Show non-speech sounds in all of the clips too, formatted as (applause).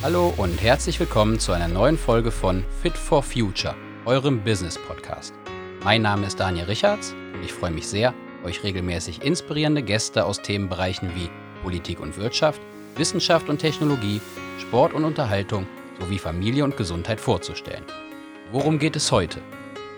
Hallo und herzlich willkommen zu einer neuen Folge von Fit for Future, eurem Business Podcast. Mein Name ist Daniel Richards und ich freue mich sehr, euch regelmäßig inspirierende Gäste aus Themenbereichen wie Politik und Wirtschaft, Wissenschaft und Technologie, Sport und Unterhaltung sowie Familie und Gesundheit vorzustellen. Worum geht es heute?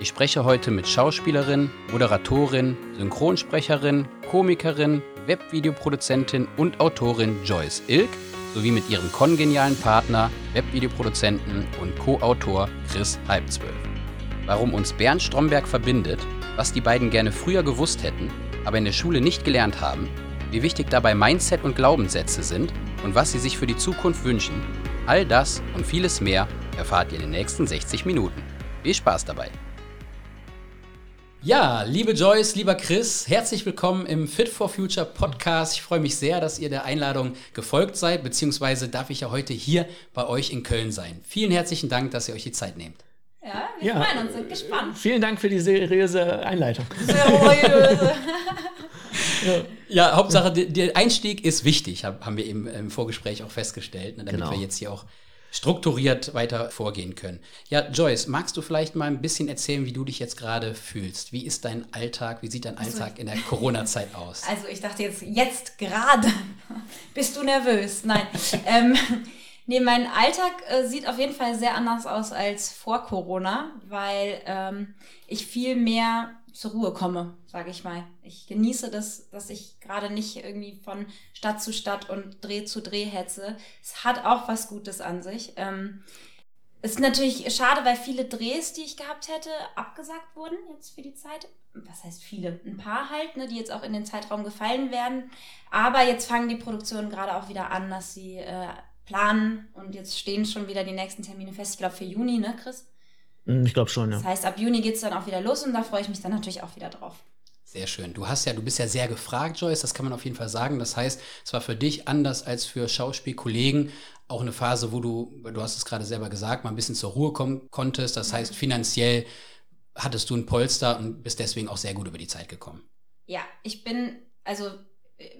Ich spreche heute mit Schauspielerin, Moderatorin, Synchronsprecherin, Komikerin, Webvideoproduzentin und Autorin Joyce Ilk sowie mit ihrem kongenialen Partner, Webvideoproduzenten und Co-Autor Chris Halbzwölf. Warum uns Bernd Stromberg verbindet, was die beiden gerne früher gewusst hätten, aber in der Schule nicht gelernt haben, wie wichtig dabei Mindset und Glaubenssätze sind und was sie sich für die Zukunft wünschen, all das und vieles mehr erfahrt ihr in den nächsten 60 Minuten. Viel Spaß dabei! Ja, liebe Joyce, lieber Chris, herzlich willkommen im Fit for Future Podcast. Ich freue mich sehr, dass ihr der Einladung gefolgt seid, beziehungsweise darf ich ja heute hier bei euch in Köln sein. Vielen herzlichen Dank, dass ihr euch die Zeit nehmt. Ja, wir ja. freuen uns, sind gespannt. Vielen Dank für die seriöse Einleitung. Seriöse. (laughs) ja. ja, Hauptsache, der Einstieg ist wichtig, haben wir eben im Vorgespräch auch festgestellt, ne, damit genau. wir jetzt hier auch strukturiert weiter vorgehen können. Ja, Joyce, magst du vielleicht mal ein bisschen erzählen, wie du dich jetzt gerade fühlst? Wie ist dein Alltag? Wie sieht dein also, Alltag in der Corona-Zeit aus? Also ich dachte jetzt, jetzt gerade. (laughs) Bist du nervös? Nein. ähm, nee, mein Alltag äh, sieht auf jeden Fall sehr anders aus als vor Corona, weil ähm, ich viel mehr zur Ruhe komme, sage ich mal. Ich genieße das, dass ich gerade nicht irgendwie von Stadt zu Stadt und Dreh zu Dreh hetze. Es hat auch was Gutes an sich. Ähm, es ist natürlich schade, weil viele Drehs, die ich gehabt hätte, abgesagt wurden jetzt für die Zeit. Was heißt viele? Ein paar halt, ne, die jetzt auch in den Zeitraum gefallen werden. Aber jetzt fangen die Produktionen gerade auch wieder an, dass sie äh, planen und jetzt stehen schon wieder die nächsten Termine fest. Ich glaube für Juni, ne, Chris? Hm, ich glaube schon, ja. Das heißt, ab Juni geht es dann auch wieder los und da freue ich mich dann natürlich auch wieder drauf. Sehr schön. Du hast ja, du bist ja sehr gefragt, Joyce, das kann man auf jeden Fall sagen. Das heißt, es war für dich anders als für Schauspielkollegen auch eine Phase, wo du, du hast es gerade selber gesagt, mal ein bisschen zur Ruhe kommen konntest. Das heißt, finanziell hattest du ein Polster und bist deswegen auch sehr gut über die Zeit gekommen. Ja, ich bin, also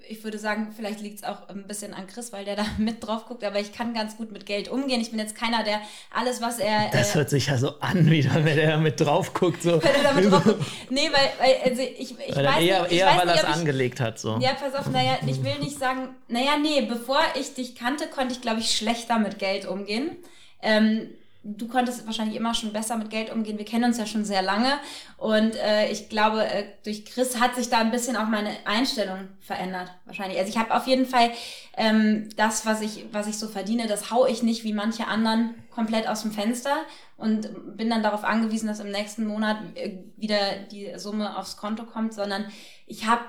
ich würde sagen, vielleicht liegt es auch ein bisschen an Chris, weil der da (laughs) mit drauf guckt, aber ich kann ganz gut mit Geld umgehen. Ich bin jetzt keiner, der alles, was er. Das äh, hört sich ja so an, wie wenn der mit drauf guckt. So. Wenn er damit drauf (laughs) guckt. Nee, weil, weil also ich, ich weil weiß eher, nicht. Ich eher, weiß weil er es angelegt hat. So. Ja, pass auf, naja, ich will nicht sagen, naja, nee, bevor ich dich kannte, konnte ich, glaube ich, schlechter mit Geld umgehen. Ähm, du konntest wahrscheinlich immer schon besser mit Geld umgehen. Wir kennen uns ja schon sehr lange. Und äh, ich glaube, äh, durch Chris hat sich da ein bisschen auch meine Einstellung verändert. Wahrscheinlich. Also ich habe auf jeden Fall ähm, das, was ich, was ich so verdiene, das hau ich nicht wie manche anderen komplett aus dem Fenster und bin dann darauf angewiesen, dass im nächsten Monat äh, wieder die Summe aufs Konto kommt, sondern ich habe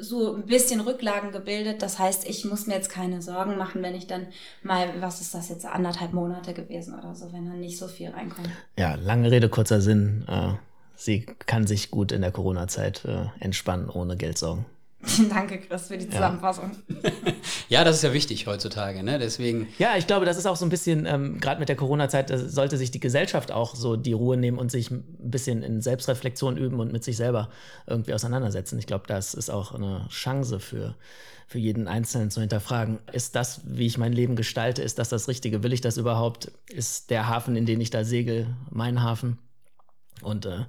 so ein bisschen Rücklagen gebildet. Das heißt, ich muss mir jetzt keine Sorgen machen, wenn ich dann mal, was ist das jetzt, anderthalb Monate gewesen oder so, wenn dann nicht so viel reinkommt. Ja, lange Rede, kurzer Sinn. Äh, sie kann sich gut in der Corona-Zeit äh, entspannen, ohne Geldsorgen. (laughs) Danke, Chris, für die Zusammenfassung. Ja. (laughs) ja, das ist ja wichtig heutzutage, ne? Deswegen. Ja, ich glaube, das ist auch so ein bisschen, ähm, gerade mit der Corona-Zeit, sollte sich die Gesellschaft auch so die Ruhe nehmen und sich ein bisschen in Selbstreflexion üben und mit sich selber irgendwie auseinandersetzen. Ich glaube, das ist auch eine Chance für, für jeden Einzelnen zu hinterfragen. Ist das, wie ich mein Leben gestalte, ist das das Richtige? Will ich das überhaupt? Ist der Hafen, in den ich da segel, mein Hafen? Und äh,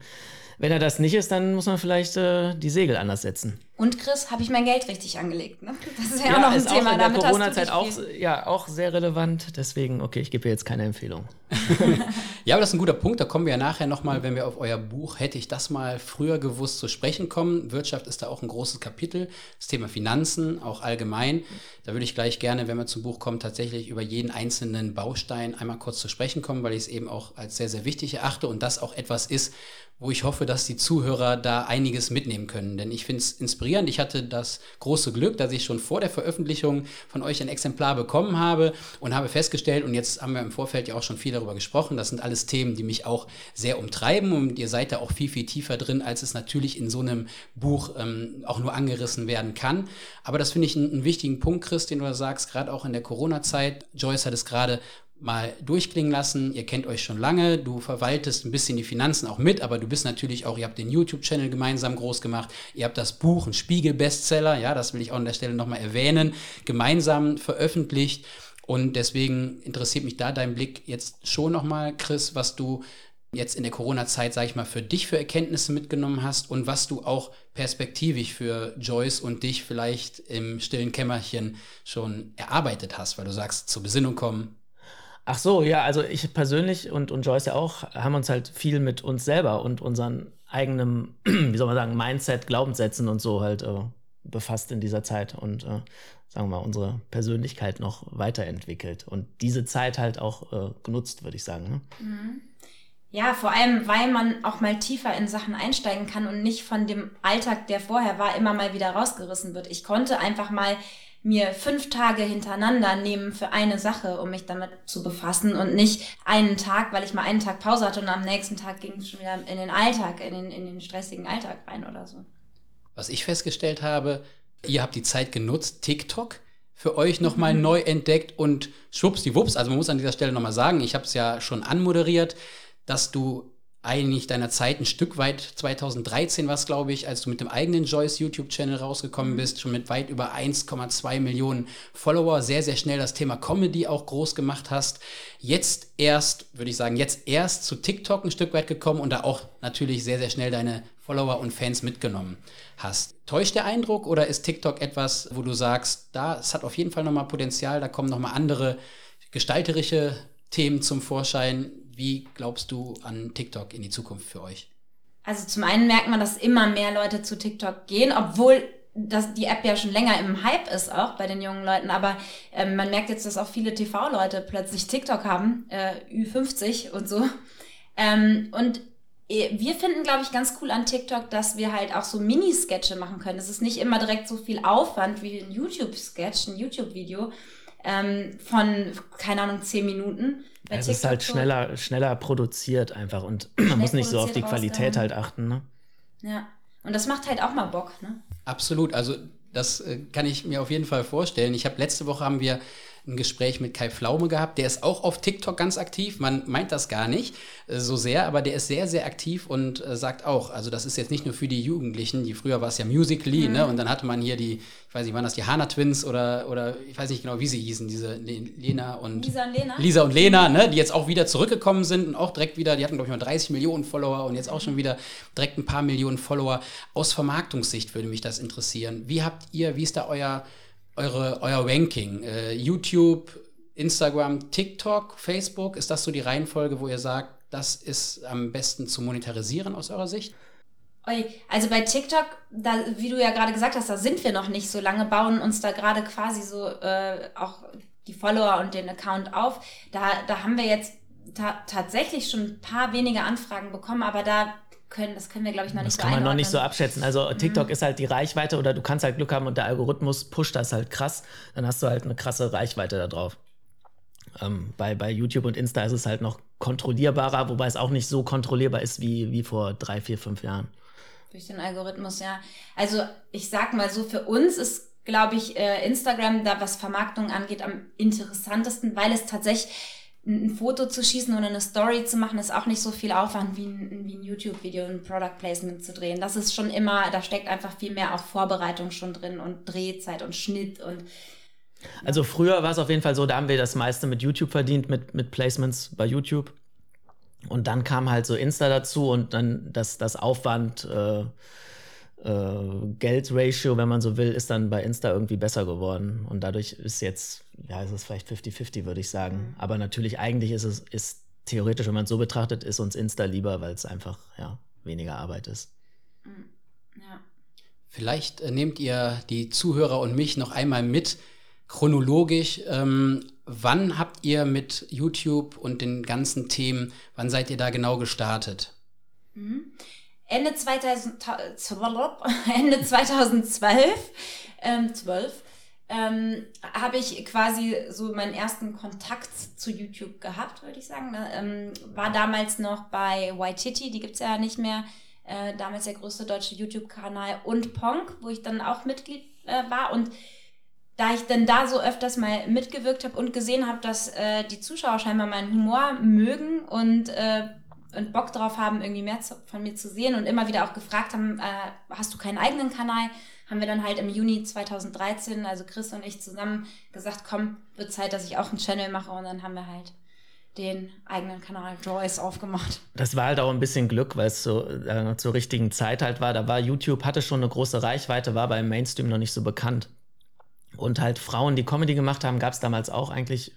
wenn er das nicht ist, dann muss man vielleicht äh, die Segel anders setzen. Und Chris, habe ich mein Geld richtig angelegt? Ne? Das ist ja, ja auch noch ein Thema. Auch in der Corona-Zeit auch, ja, auch sehr relevant. Deswegen, okay, ich gebe jetzt keine Empfehlung. (laughs) ja, aber das ist ein guter Punkt. Da kommen wir ja nachher nochmal, wenn wir auf euer Buch Hätte ich das mal früher gewusst zu sprechen kommen. Wirtschaft ist da auch ein großes Kapitel. Das Thema Finanzen, auch allgemein. Da würde ich gleich gerne, wenn wir zum Buch kommen, tatsächlich über jeden einzelnen Baustein einmal kurz zu sprechen kommen, weil ich es eben auch als sehr, sehr wichtig erachte und das auch etwas ist, wo ich hoffe, dass die Zuhörer da einiges mitnehmen können. Denn ich finde es inspirierend. Ich hatte das große Glück, dass ich schon vor der Veröffentlichung von euch ein Exemplar bekommen habe und habe festgestellt, und jetzt haben wir im Vorfeld ja auch schon viel darüber gesprochen, das sind alles Themen, die mich auch sehr umtreiben und ihr seid da auch viel, viel tiefer drin, als es natürlich in so einem Buch ähm, auch nur angerissen werden kann. Aber das finde ich einen, einen wichtigen Punkt, Chris, den du da sagst, gerade auch in der Corona-Zeit. Joyce hat es gerade mal durchklingen lassen. Ihr kennt euch schon lange, du verwaltest ein bisschen die Finanzen auch mit, aber du bist natürlich auch, ihr habt den YouTube-Channel gemeinsam groß gemacht, ihr habt das Buch, ein Spiegel-Bestseller, ja, das will ich auch an der Stelle nochmal erwähnen, gemeinsam veröffentlicht. Und deswegen interessiert mich da dein Blick jetzt schon nochmal, Chris, was du jetzt in der Corona-Zeit, sag ich mal, für dich für Erkenntnisse mitgenommen hast und was du auch perspektivisch für Joyce und dich vielleicht im stillen Kämmerchen schon erarbeitet hast, weil du sagst, zur Besinnung kommen. Ach so, ja, also ich persönlich und, und Joyce ja auch, haben uns halt viel mit uns selber und unseren eigenen, (clears throat) wie soll man sagen, Mindset, Glaubenssätzen und so halt äh, befasst in dieser Zeit und äh, sagen wir mal, unsere Persönlichkeit noch weiterentwickelt und diese Zeit halt auch äh, genutzt, würde ich sagen. Ne? Mhm. Ja, vor allem, weil man auch mal tiefer in Sachen einsteigen kann und nicht von dem Alltag, der vorher war, immer mal wieder rausgerissen wird. Ich konnte einfach mal mir fünf Tage hintereinander nehmen für eine Sache, um mich damit zu befassen und nicht einen Tag, weil ich mal einen Tag Pause hatte und am nächsten Tag ging es schon wieder in den Alltag, in den, in den stressigen Alltag rein oder so. Was ich festgestellt habe, ihr habt die Zeit genutzt, TikTok für euch nochmal mhm. neu entdeckt und schwuppsdiwupps, also man muss an dieser Stelle nochmal sagen, ich habe es ja schon anmoderiert, dass du eigentlich deiner Zeit ein Stück weit, 2013 war es, glaube ich, als du mit dem eigenen Joyce YouTube-Channel rausgekommen mhm. bist, schon mit weit über 1,2 Millionen Follower, sehr, sehr schnell das Thema Comedy auch groß gemacht hast. Jetzt erst, würde ich sagen, jetzt erst zu TikTok ein Stück weit gekommen und da auch natürlich sehr, sehr schnell deine Follower und Fans mitgenommen hast. Täuscht der Eindruck oder ist TikTok etwas, wo du sagst, da, es hat auf jeden Fall nochmal Potenzial, da kommen nochmal andere gestalterische Themen zum Vorschein, wie glaubst du an TikTok in die Zukunft für euch? Also zum einen merkt man, dass immer mehr Leute zu TikTok gehen, obwohl dass die App ja schon länger im Hype ist, auch bei den jungen Leuten. Aber ähm, man merkt jetzt, dass auch viele TV-Leute plötzlich TikTok haben, äh, Ü50 und so. Ähm, und äh, wir finden, glaube ich, ganz cool an TikTok, dass wir halt auch so Mini-Sketche machen können. Es ist nicht immer direkt so viel Aufwand wie ein YouTube-Sketch, ein YouTube-Video ähm, von, keine Ahnung, zehn Minuten, bei es ist halt schneller, schneller produziert einfach und (clears throat) man muss nicht so auf die Qualität halt achten. Ne? Ja, und das macht halt auch mal Bock. Ne? Absolut, also das äh, kann ich mir auf jeden Fall vorstellen. Ich habe letzte Woche haben wir ein Gespräch mit Kai Pflaume gehabt. Der ist auch auf TikTok ganz aktiv. Man meint das gar nicht äh, so sehr, aber der ist sehr, sehr aktiv und äh, sagt auch, also das ist jetzt nicht nur für die Jugendlichen, die früher war es ja Musically, mhm. ne? Und dann hatte man hier die, ich weiß nicht, waren das die Hana Twins oder, oder ich weiß nicht genau, wie sie hießen, diese Lena und Lisa und Lena. Lisa und Lena, ne? Die jetzt auch wieder zurückgekommen sind und auch direkt wieder, die hatten, glaube ich, mal 30 Millionen Follower und jetzt auch schon wieder direkt ein paar Millionen Follower. Aus Vermarktungssicht würde mich das interessieren. Wie habt ihr, wie ist da euer eure, euer Ranking? Äh, YouTube, Instagram, TikTok, Facebook, ist das so die Reihenfolge, wo ihr sagt, das ist am besten zu monetarisieren aus eurer Sicht? Also bei TikTok, da, wie du ja gerade gesagt hast, da sind wir noch nicht so lange, bauen uns da gerade quasi so äh, auch die Follower und den Account auf. Da, da haben wir jetzt ta tatsächlich schon ein paar wenige Anfragen bekommen, aber da können, das können wir, glaube ich, noch nicht so Das kann man noch nicht so abschätzen. Also mhm. TikTok ist halt die Reichweite oder du kannst halt Glück haben und der Algorithmus pusht das halt krass. Dann hast du halt eine krasse Reichweite da drauf. Ähm, bei, bei YouTube und Insta ist es halt noch kontrollierbarer, wobei es auch nicht so kontrollierbar ist wie, wie vor drei, vier, fünf Jahren. Durch den Algorithmus, ja. Also ich sag mal so, für uns ist, glaube ich, äh, Instagram da, was Vermarktung angeht, am interessantesten, weil es tatsächlich ein Foto zu schießen oder eine Story zu machen, ist auch nicht so viel Aufwand wie ein, wie ein YouTube-Video, ein Product Placement zu drehen. Das ist schon immer, da steckt einfach viel mehr auch Vorbereitung schon drin und Drehzeit und Schnitt und also früher war es auf jeden Fall so, da haben wir das meiste mit YouTube verdient, mit, mit Placements bei YouTube. Und dann kam halt so Insta dazu und dann das, das Aufwand, äh, äh, Geldratio, wenn man so will, ist dann bei Insta irgendwie besser geworden. Und dadurch ist jetzt, ja, ist es vielleicht 50-50, würde ich sagen. Mhm. Aber natürlich, eigentlich ist es, ist theoretisch, wenn man es so betrachtet, ist uns Insta lieber, weil es einfach, ja, weniger Arbeit ist. Mhm. Ja. Vielleicht äh, nehmt ihr die Zuhörer und mich noch einmal mit, chronologisch. Ähm, wann habt ihr mit YouTube und den ganzen Themen, wann seid ihr da genau gestartet? Mhm. Ende, 2000, (laughs) Ende 2012 ähm, 12, ähm, habe ich quasi so meinen ersten Kontakt zu YouTube gehabt, würde ich sagen. Ne? Ähm, war damals noch bei Waititi, die gibt es ja nicht mehr. Äh, damals der größte deutsche YouTube-Kanal und Ponk, wo ich dann auch Mitglied äh, war. Und da ich dann da so öfters mal mitgewirkt habe und gesehen habe, dass äh, die Zuschauer scheinbar meinen Humor mögen und äh, und Bock drauf haben, irgendwie mehr zu, von mir zu sehen und immer wieder auch gefragt haben, äh, hast du keinen eigenen Kanal? Haben wir dann halt im Juni 2013, also Chris und ich zusammen gesagt, komm, wird Zeit, dass ich auch einen Channel mache und dann haben wir halt den eigenen Kanal Joyce aufgemacht. Das war halt auch ein bisschen Glück, weil es so, äh, zur richtigen Zeit halt war. Da war YouTube, hatte schon eine große Reichweite, war beim Mainstream noch nicht so bekannt. Und halt Frauen, die Comedy gemacht haben, gab es damals auch eigentlich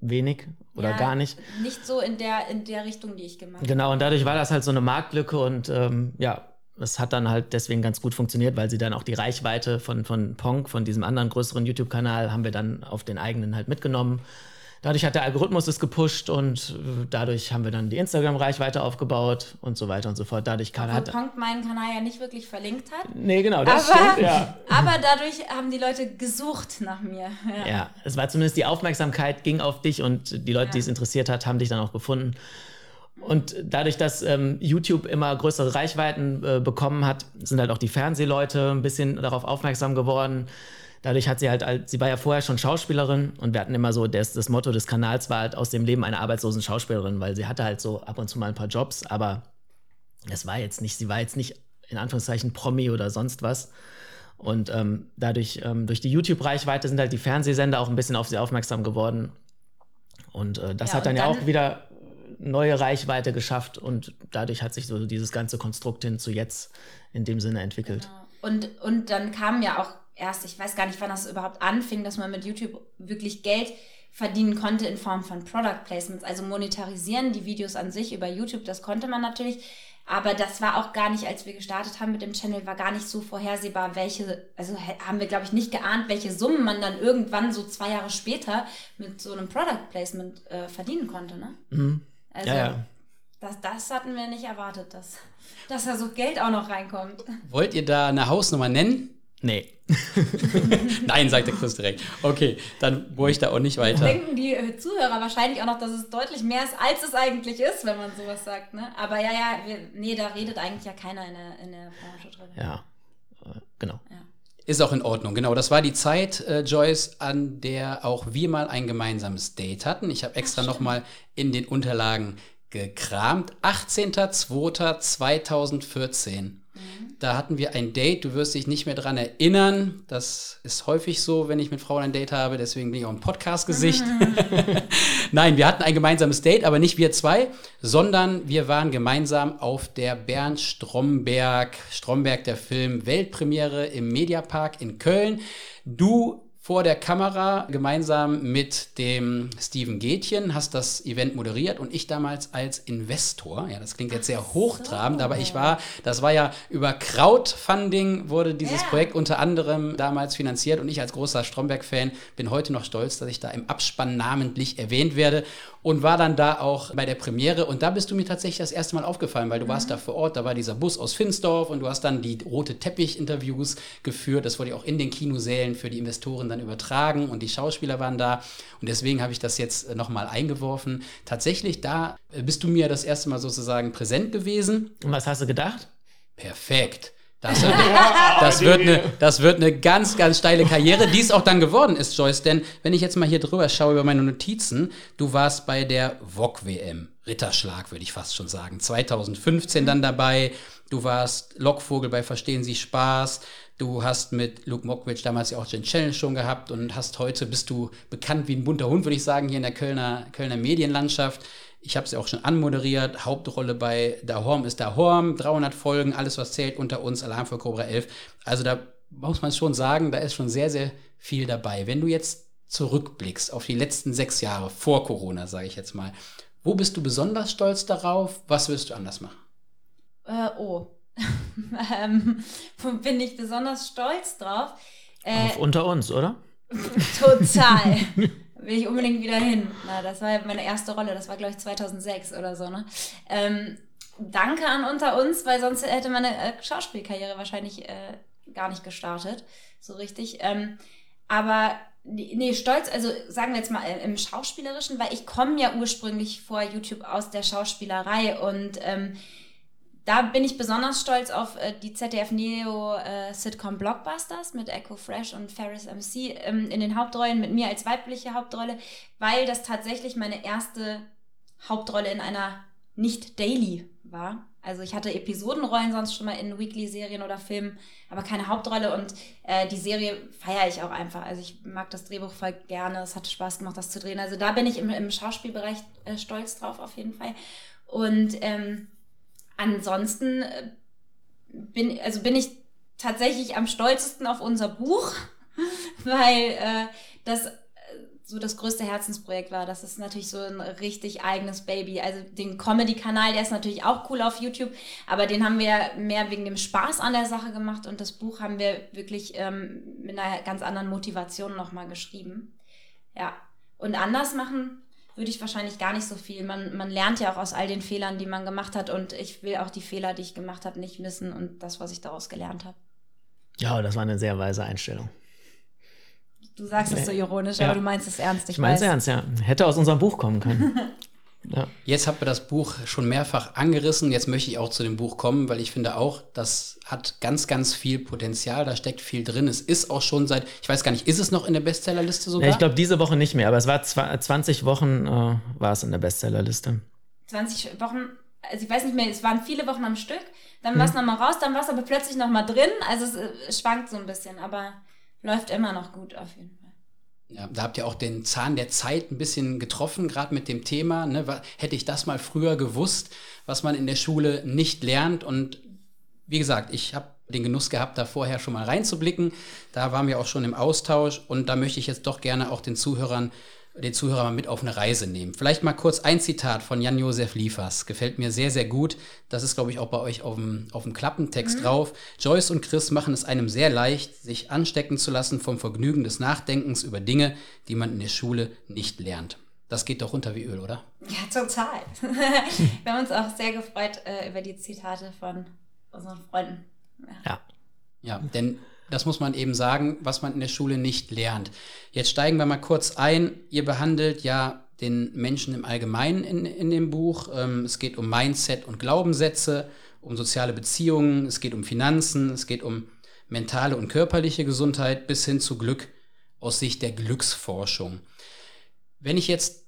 wenig oder ja, gar nicht. Nicht so in der, in der Richtung, die ich gemacht habe. Genau, und dadurch war das halt so eine Marktlücke und ähm, ja, es hat dann halt deswegen ganz gut funktioniert, weil sie dann auch die Reichweite von, von Ponk, von diesem anderen größeren YouTube-Kanal, haben wir dann auf den eigenen halt mitgenommen. Dadurch hat der Algorithmus es gepusht und äh, dadurch haben wir dann die Instagram-Reichweite aufgebaut und so weiter und so fort. Dadurch kann Obwohl Ponk meinen Kanal ja nicht wirklich verlinkt hat. Nee, genau, das aber, stimmt, ja. Aber dadurch haben die Leute gesucht nach mir. Ja. ja, es war zumindest die Aufmerksamkeit ging auf dich und die Leute, ja. die es interessiert hat, haben dich dann auch gefunden. Und dadurch, dass ähm, YouTube immer größere Reichweiten äh, bekommen hat, sind halt auch die Fernsehleute ein bisschen darauf aufmerksam geworden. Dadurch hat sie halt, sie war ja vorher schon Schauspielerin und wir hatten immer so, das, das Motto des Kanals war halt aus dem Leben einer arbeitslosen Schauspielerin, weil sie hatte halt so ab und zu mal ein paar Jobs, aber es war jetzt nicht, sie war jetzt nicht in Anführungszeichen Promi oder sonst was. Und ähm, dadurch, ähm, durch die YouTube-Reichweite sind halt die Fernsehsender auch ein bisschen auf sie aufmerksam geworden. Und äh, das ja, hat dann, dann ja auch wieder neue Reichweite geschafft und dadurch hat sich so dieses ganze Konstrukt hin zu jetzt in dem Sinne entwickelt. Genau. Und, und dann kam ja auch erst, ich weiß gar nicht, wann das überhaupt anfing, dass man mit YouTube wirklich Geld verdienen konnte in Form von Product Placements, also monetarisieren die Videos an sich über YouTube, das konnte man natürlich, aber das war auch gar nicht, als wir gestartet haben mit dem Channel, war gar nicht so vorhersehbar, welche, also haben wir, glaube ich, nicht geahnt, welche Summen man dann irgendwann so zwei Jahre später mit so einem Product Placement äh, verdienen konnte, ne? Mhm. Also, ja, ja. Das, das hatten wir nicht erwartet, dass, dass da so Geld auch noch reinkommt. Wollt ihr da eine Hausnummer nennen? Nee. (laughs) Nein, sagt der Chris direkt. Okay, dann bohre ich da auch nicht weiter. Denken die äh, Zuhörer wahrscheinlich auch noch, dass es deutlich mehr ist, als es eigentlich ist, wenn man sowas sagt. Ne? Aber ja, ja, wir, nee, da redet eigentlich ja keiner in der, in der Branche drin. Ja, äh, genau. Ist auch in Ordnung, genau. Das war die Zeit, äh, Joyce, an der auch wir mal ein gemeinsames Date hatten. Ich habe extra nochmal in den Unterlagen gekramt. 18.02.2014. Da hatten wir ein Date, du wirst dich nicht mehr dran erinnern. Das ist häufig so, wenn ich mit Frauen ein Date habe, deswegen bin ich auch ein Podcast-Gesicht. (laughs) (laughs) Nein, wir hatten ein gemeinsames Date, aber nicht wir zwei, sondern wir waren gemeinsam auf der Bernd Stromberg, Stromberg der Film Weltpremiere im Mediapark in Köln. Du vor der Kamera gemeinsam mit dem Steven Gätchen, hast das Event moderiert und ich damals als Investor. Ja, das klingt jetzt sehr hochtrabend, so. aber ich war, das war ja über Crowdfunding wurde dieses yeah. Projekt unter anderem damals finanziert und ich als großer Stromberg-Fan bin heute noch stolz, dass ich da im Abspann namentlich erwähnt werde und war dann da auch bei der Premiere und da bist du mir tatsächlich das erste Mal aufgefallen, weil du mhm. warst da vor Ort, da war dieser Bus aus Finsdorf und du hast dann die rote Teppich-Interviews geführt. Das wurde ja auch in den Kinosälen für die Investoren dann übertragen und die Schauspieler waren da und deswegen habe ich das jetzt nochmal eingeworfen. Tatsächlich, da bist du mir das erste Mal sozusagen präsent gewesen. Und was hast du gedacht? Perfekt. Das, das, wird eine, das wird eine ganz, ganz steile Karriere, die es auch dann geworden ist, Joyce. Denn wenn ich jetzt mal hier drüber schaue über meine Notizen, du warst bei der VOG-WM, Ritterschlag würde ich fast schon sagen, 2015 dann dabei. Du warst Lockvogel bei Verstehen Sie Spaß. Du hast mit Luke Mockridge damals ja auch den Challenge schon gehabt und hast heute bist du bekannt wie ein bunter Hund, würde ich sagen, hier in der Kölner, Kölner Medienlandschaft. Ich habe es ja auch schon anmoderiert. Hauptrolle bei Da Horm ist Da Horm. 300 Folgen, alles was zählt unter uns, Alarm für Cobra 11. Also da muss man schon sagen, da ist schon sehr, sehr viel dabei. Wenn du jetzt zurückblickst auf die letzten sechs Jahre vor Corona, sage ich jetzt mal, wo bist du besonders stolz darauf? Was wirst du anders machen? Äh, oh, (laughs) ähm, bin ich besonders stolz drauf. Äh, auf unter uns, oder? (laughs) Total. (laughs) will ich unbedingt wieder hin. Na, das war meine erste Rolle, das war glaube ich 2006 oder so. Ne? Ähm, danke an unter uns, weil sonst hätte meine äh, Schauspielkarriere wahrscheinlich äh, gar nicht gestartet, so richtig. Ähm, aber nee, stolz, also sagen wir jetzt mal äh, im Schauspielerischen, weil ich komme ja ursprünglich vor YouTube aus der Schauspielerei und ähm, da bin ich besonders stolz auf äh, die ZDF Neo äh, Sitcom Blockbusters mit Echo Fresh und Ferris MC ähm, in den Hauptrollen, mit mir als weibliche Hauptrolle, weil das tatsächlich meine erste Hauptrolle in einer nicht daily war. Also ich hatte Episodenrollen sonst schon mal in Weekly-Serien oder Filmen, aber keine Hauptrolle und äh, die Serie feiere ich auch einfach. Also ich mag das Drehbuch voll gerne, es hatte Spaß gemacht, das zu drehen. Also da bin ich im, im Schauspielbereich äh, stolz drauf auf jeden Fall. Und ähm, ansonsten äh, bin, also bin ich tatsächlich am stolzesten auf unser Buch, (laughs) weil äh, das so das größte Herzensprojekt war. Das ist natürlich so ein richtig eigenes Baby. Also den Comedy-Kanal, der ist natürlich auch cool auf YouTube, aber den haben wir mehr wegen dem Spaß an der Sache gemacht und das Buch haben wir wirklich ähm, mit einer ganz anderen Motivation nochmal geschrieben. Ja. Und anders machen würde ich wahrscheinlich gar nicht so viel. Man, man lernt ja auch aus all den Fehlern, die man gemacht hat und ich will auch die Fehler, die ich gemacht habe, nicht missen und das, was ich daraus gelernt habe. Ja, das war eine sehr weise Einstellung. Du sagst es so ironisch, ja. aber du meinst es ernst. Ich, ich meine es ernst, ja. Hätte aus unserem Buch kommen können. (laughs) ja. Jetzt habt ihr das Buch schon mehrfach angerissen. Jetzt möchte ich auch zu dem Buch kommen, weil ich finde auch, das hat ganz, ganz viel Potenzial. Da steckt viel drin. Es ist auch schon seit, ich weiß gar nicht, ist es noch in der Bestsellerliste sogar? Ja, ich glaube, diese Woche nicht mehr, aber es war 20 Wochen, äh, war es in der Bestsellerliste. 20 Wochen also ich weiß nicht mehr, es waren viele Wochen am Stück, dann hm. war es nochmal raus, dann war es aber plötzlich nochmal drin. Also es, es, schwankt so ein bisschen, aber läuft immer noch gut auf jeden Fall. Ja, da habt ihr auch den Zahn der Zeit ein bisschen getroffen, gerade mit dem Thema. Ne? Hätte ich das mal früher gewusst, was man in der Schule nicht lernt. Und wie gesagt, ich habe den Genuss gehabt, da vorher schon mal reinzublicken. Da waren wir auch schon im Austausch und da möchte ich jetzt doch gerne auch den Zuhörern den Zuhörer mal mit auf eine Reise nehmen. Vielleicht mal kurz ein Zitat von Jan-Josef Liefers. Gefällt mir sehr, sehr gut. Das ist, glaube ich, auch bei euch auf dem, auf dem Klappentext mhm. drauf. Joyce und Chris machen es einem sehr leicht, sich anstecken zu lassen vom Vergnügen des Nachdenkens über Dinge, die man in der Schule nicht lernt. Das geht doch runter wie Öl, oder? Ja, total. (laughs) Wir haben uns auch sehr gefreut äh, über die Zitate von unseren Freunden. Ja. ja. Ja, denn das muss man eben sagen, was man in der Schule nicht lernt. Jetzt steigen wir mal kurz ein. Ihr behandelt ja den Menschen im Allgemeinen in, in dem Buch. Ähm, es geht um Mindset und Glaubenssätze, um soziale Beziehungen, es geht um Finanzen, es geht um mentale und körperliche Gesundheit bis hin zu Glück aus Sicht der Glücksforschung. Wenn ich jetzt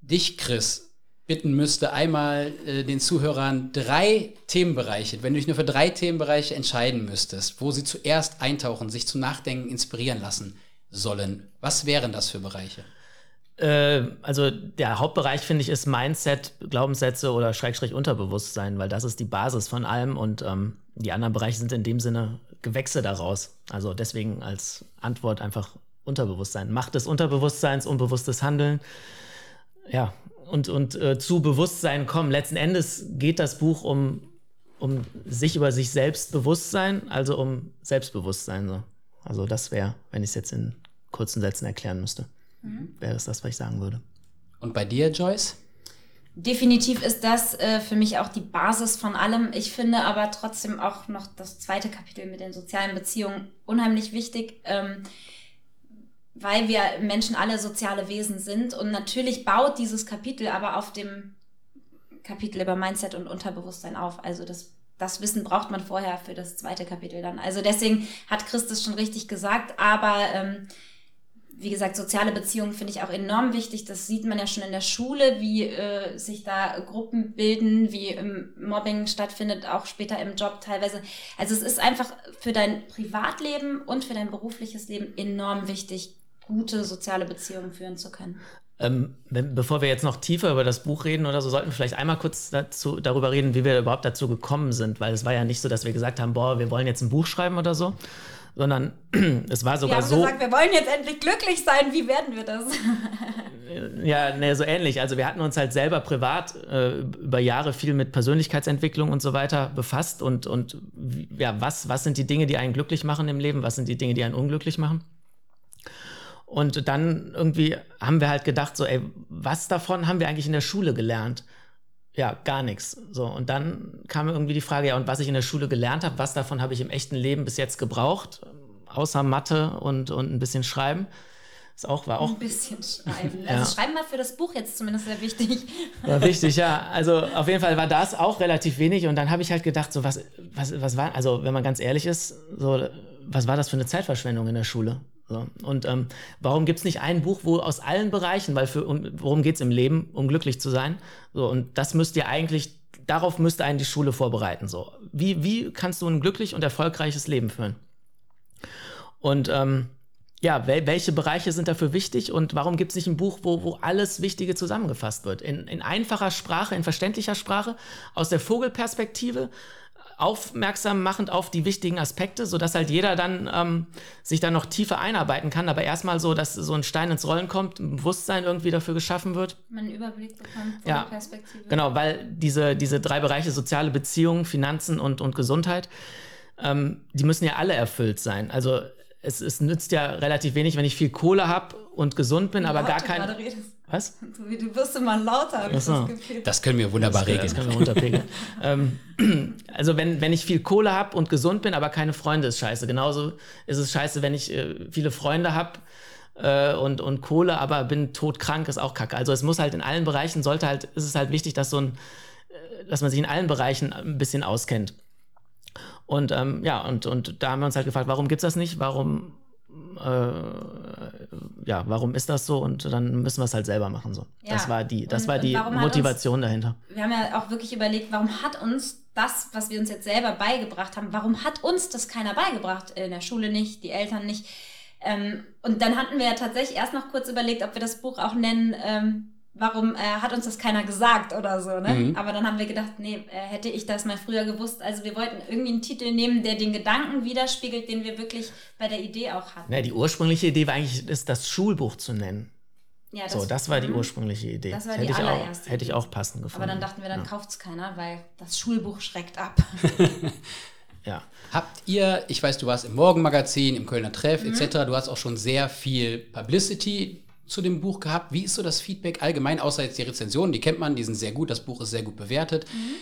dich, Chris, bitten müsste, einmal äh, den Zuhörern drei Themenbereiche, wenn du dich nur für drei Themenbereiche entscheiden müsstest, wo sie zuerst eintauchen, sich zu Nachdenken inspirieren lassen sollen, was wären das für Bereiche? Äh, also der Hauptbereich, finde ich, ist Mindset, Glaubenssätze oder Schrägstrich Unterbewusstsein, weil das ist die Basis von allem und ähm, die anderen Bereiche sind in dem Sinne Gewächse daraus. Also deswegen als Antwort einfach Unterbewusstsein. Macht des Unterbewusstseins, unbewusstes Handeln. Ja, und, und äh, zu Bewusstsein kommen. Letzten Endes geht das Buch um, um sich über sich selbst Bewusstsein, also um Selbstbewusstsein. So. Also das wäre, wenn ich es jetzt in kurzen Sätzen erklären müsste, mhm. wäre das das, was ich sagen würde. Und bei dir, Joyce? Definitiv ist das äh, für mich auch die Basis von allem. Ich finde aber trotzdem auch noch das zweite Kapitel mit den sozialen Beziehungen unheimlich wichtig. Ähm, weil wir Menschen alle soziale Wesen sind. Und natürlich baut dieses Kapitel aber auf dem Kapitel über Mindset und Unterbewusstsein auf. Also das, das Wissen braucht man vorher für das zweite Kapitel dann. Also deswegen hat Christus schon richtig gesagt, aber ähm, wie gesagt, soziale Beziehungen finde ich auch enorm wichtig. Das sieht man ja schon in der Schule, wie äh, sich da Gruppen bilden, wie Mobbing stattfindet, auch später im Job teilweise. Also es ist einfach für dein Privatleben und für dein berufliches Leben enorm wichtig, gute soziale Beziehungen führen zu können. Ähm, bevor wir jetzt noch tiefer über das Buch reden oder so, sollten wir vielleicht einmal kurz dazu, darüber reden, wie wir überhaupt dazu gekommen sind, weil es war ja nicht so, dass wir gesagt haben, boah, wir wollen jetzt ein Buch schreiben oder so, sondern (clears throat) es war sogar so. Wir haben gesagt, wir wollen jetzt endlich glücklich sein, wie werden wir das? (laughs) ja, ne, so ähnlich. Also wir hatten uns halt selber privat äh, über Jahre viel mit Persönlichkeitsentwicklung und so weiter befasst und, und ja, was, was sind die Dinge, die einen glücklich machen im Leben, was sind die Dinge, die einen unglücklich machen? Und dann irgendwie haben wir halt gedacht, so, ey, was davon haben wir eigentlich in der Schule gelernt? Ja, gar nichts. So, und dann kam irgendwie die Frage, ja, und was ich in der Schule gelernt habe, was davon habe ich im echten Leben bis jetzt gebraucht? Außer Mathe und, und ein bisschen Schreiben. Das auch, war auch. Ein bisschen schreiben. Also ja. Schreiben war für das Buch jetzt zumindest sehr wichtig. War wichtig, ja. Also auf jeden Fall war das auch relativ wenig. Und dann habe ich halt gedacht, so was, was, was war, also wenn man ganz ehrlich ist, so, was war das für eine Zeitverschwendung in der Schule? Und ähm, warum gibt es nicht ein Buch, wo aus allen Bereichen, weil für, um, worum geht es im Leben, um glücklich zu sein? So, und das müsst ihr eigentlich, darauf müsste einen die Schule vorbereiten. So. Wie, wie kannst du ein glücklich und erfolgreiches Leben führen? Und ähm, ja, wel welche Bereiche sind dafür wichtig und warum gibt es nicht ein Buch, wo, wo alles Wichtige zusammengefasst wird? In, in einfacher Sprache, in verständlicher Sprache, aus der Vogelperspektive, aufmerksam machend auf die wichtigen Aspekte, sodass halt jeder dann ähm, sich da noch tiefer einarbeiten kann, aber erstmal so, dass so ein Stein ins Rollen kommt, ein Bewusstsein irgendwie dafür geschaffen wird. Man einen Überblick bekommt von ja, der Perspektive. Genau, weil diese, diese drei Bereiche, soziale Beziehungen, Finanzen und, und Gesundheit, ähm, die müssen ja alle erfüllt sein. Also es, es nützt ja relativ wenig, wenn ich viel Kohle habe und gesund bin, aber gar kein. Was? Du wirst immer lauter, habe ich das Gefühl. Das können wir wunderbar das, regeln. Das können wir runterpegeln. (laughs) ähm, also wenn, wenn ich viel Kohle habe und gesund bin, aber keine Freunde, ist scheiße. Genauso ist es scheiße, wenn ich äh, viele Freunde habe äh, und, und Kohle, aber bin todkrank, ist auch kacke. Also es muss halt in allen Bereichen, sollte halt, ist es halt wichtig, dass so ein, äh, dass man sich in allen Bereichen ein bisschen auskennt. Und ähm, ja, und, und da haben wir uns halt gefragt, warum gibt es das nicht? Warum äh, ja, warum ist das so? Und dann müssen wir es halt selber machen. So. Ja. Das war die, das und, war die Motivation uns, dahinter. Wir haben ja auch wirklich überlegt, warum hat uns das, was wir uns jetzt selber beigebracht haben, warum hat uns das keiner beigebracht? In der Schule nicht, die Eltern nicht. Ähm, und dann hatten wir ja tatsächlich erst noch kurz überlegt, ob wir das Buch auch nennen, ähm, warum äh, hat uns das keiner gesagt oder so, ne? Mhm. Aber dann haben wir gedacht, nee, äh, hätte ich das mal früher gewusst. Also wir wollten irgendwie einen Titel nehmen, der den Gedanken widerspiegelt, den wir wirklich bei der Idee auch hatten. Ja, die ursprüngliche Idee war eigentlich, ist das Schulbuch zu nennen. Ja, das, so, das war die mhm. ursprüngliche Idee. Das war die hätte allererste. Ich auch, hätte ich auch passend gefunden. Aber dann dachten wir, dann ja. kauft es keiner, weil das Schulbuch schreckt ab. (laughs) ja. Habt ihr, ich weiß, du warst im Morgenmagazin, im Kölner Treff mhm. etc., du hast auch schon sehr viel Publicity zu dem Buch gehabt? Wie ist so das Feedback allgemein, außer jetzt die Rezensionen, die kennt man, die sind sehr gut, das Buch ist sehr gut bewertet. Mhm.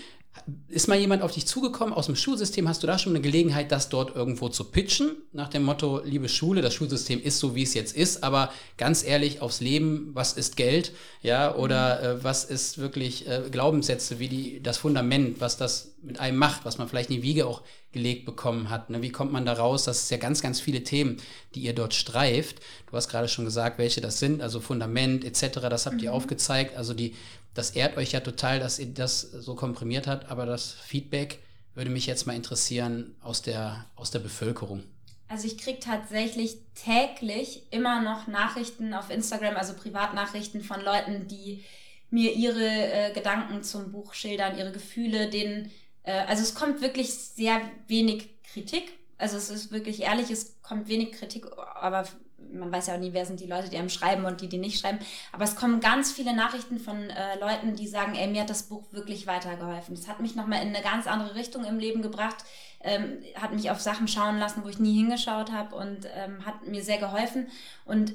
Ist mal jemand auf dich zugekommen aus dem Schulsystem? Hast du da schon eine Gelegenheit, das dort irgendwo zu pitchen? Nach dem Motto, liebe Schule, das Schulsystem ist so, wie es jetzt ist, aber ganz ehrlich, aufs Leben, was ist Geld? Ja, oder mhm. äh, was ist wirklich äh, Glaubenssätze, wie die, das Fundament, was das mit einem macht, was man vielleicht in die Wiege auch gelegt bekommen hat. Ne? Wie kommt man da raus? Das ist ja ganz, ganz viele Themen, die ihr dort streift. Du hast gerade schon gesagt, welche das sind, also Fundament etc., das habt mhm. ihr aufgezeigt. Also die das ehrt euch ja total, dass ihr das so komprimiert habt, aber das Feedback würde mich jetzt mal interessieren aus der, aus der Bevölkerung. Also ich kriege tatsächlich täglich immer noch Nachrichten auf Instagram, also Privatnachrichten von Leuten, die mir ihre äh, Gedanken zum Buch schildern, ihre Gefühle, denen, äh, also es kommt wirklich sehr wenig Kritik. Also es ist wirklich ehrlich, es kommt wenig Kritik, aber man weiß ja auch nie, wer sind die Leute, die einem schreiben und die, die nicht schreiben. Aber es kommen ganz viele Nachrichten von äh, Leuten, die sagen, ey, mir hat das Buch wirklich weitergeholfen. Das hat mich nochmal in eine ganz andere Richtung im Leben gebracht, ähm, hat mich auf Sachen schauen lassen, wo ich nie hingeschaut habe und ähm, hat mir sehr geholfen. Und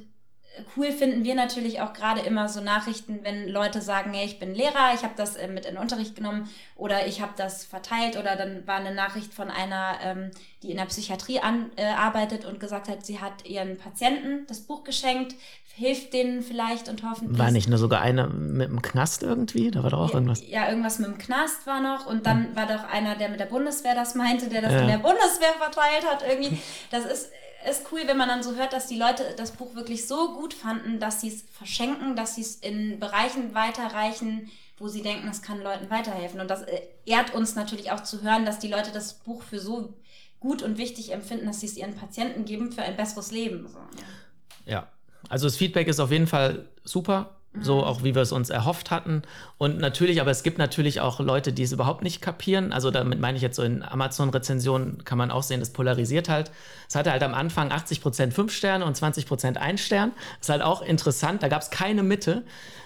cool finden wir natürlich auch gerade immer so Nachrichten, wenn Leute sagen, hey, ich bin Lehrer, ich habe das äh, mit in den Unterricht genommen oder ich habe das verteilt oder dann war eine Nachricht von einer, ähm, die in der Psychiatrie an, äh, arbeitet und gesagt hat, sie hat ihren Patienten das Buch geschenkt, hilft denen vielleicht und hoffentlich. War nicht nur sogar eine mit dem Knast irgendwie? Da war doch auch irgendwas. Ja, irgendwas mit dem Knast war noch und dann ja. war doch einer, der mit der Bundeswehr das meinte, der das ja. in der Bundeswehr verteilt hat irgendwie. (laughs) Das ist ist cool, wenn man dann so hört, dass die Leute das Buch wirklich so gut fanden, dass sie es verschenken, dass sie es in Bereichen weiterreichen, wo sie denken, es kann Leuten weiterhelfen. Und das äh, ehrt uns natürlich auch zu hören, dass die Leute das Buch für so gut und wichtig empfinden, dass sie es ihren Patienten geben für ein besseres Leben. So, ja. ja, also das Feedback ist auf jeden Fall super so auch wie wir es uns erhofft hatten. Und natürlich, aber es gibt natürlich auch Leute, die es überhaupt nicht kapieren. Also damit meine ich jetzt so in Amazon-Rezensionen kann man auch sehen, das polarisiert halt. Es hatte halt am Anfang 80 Prozent 5 Sterne und 20 Prozent 1 Stern. Ist halt auch interessant, da gab es keine Mitte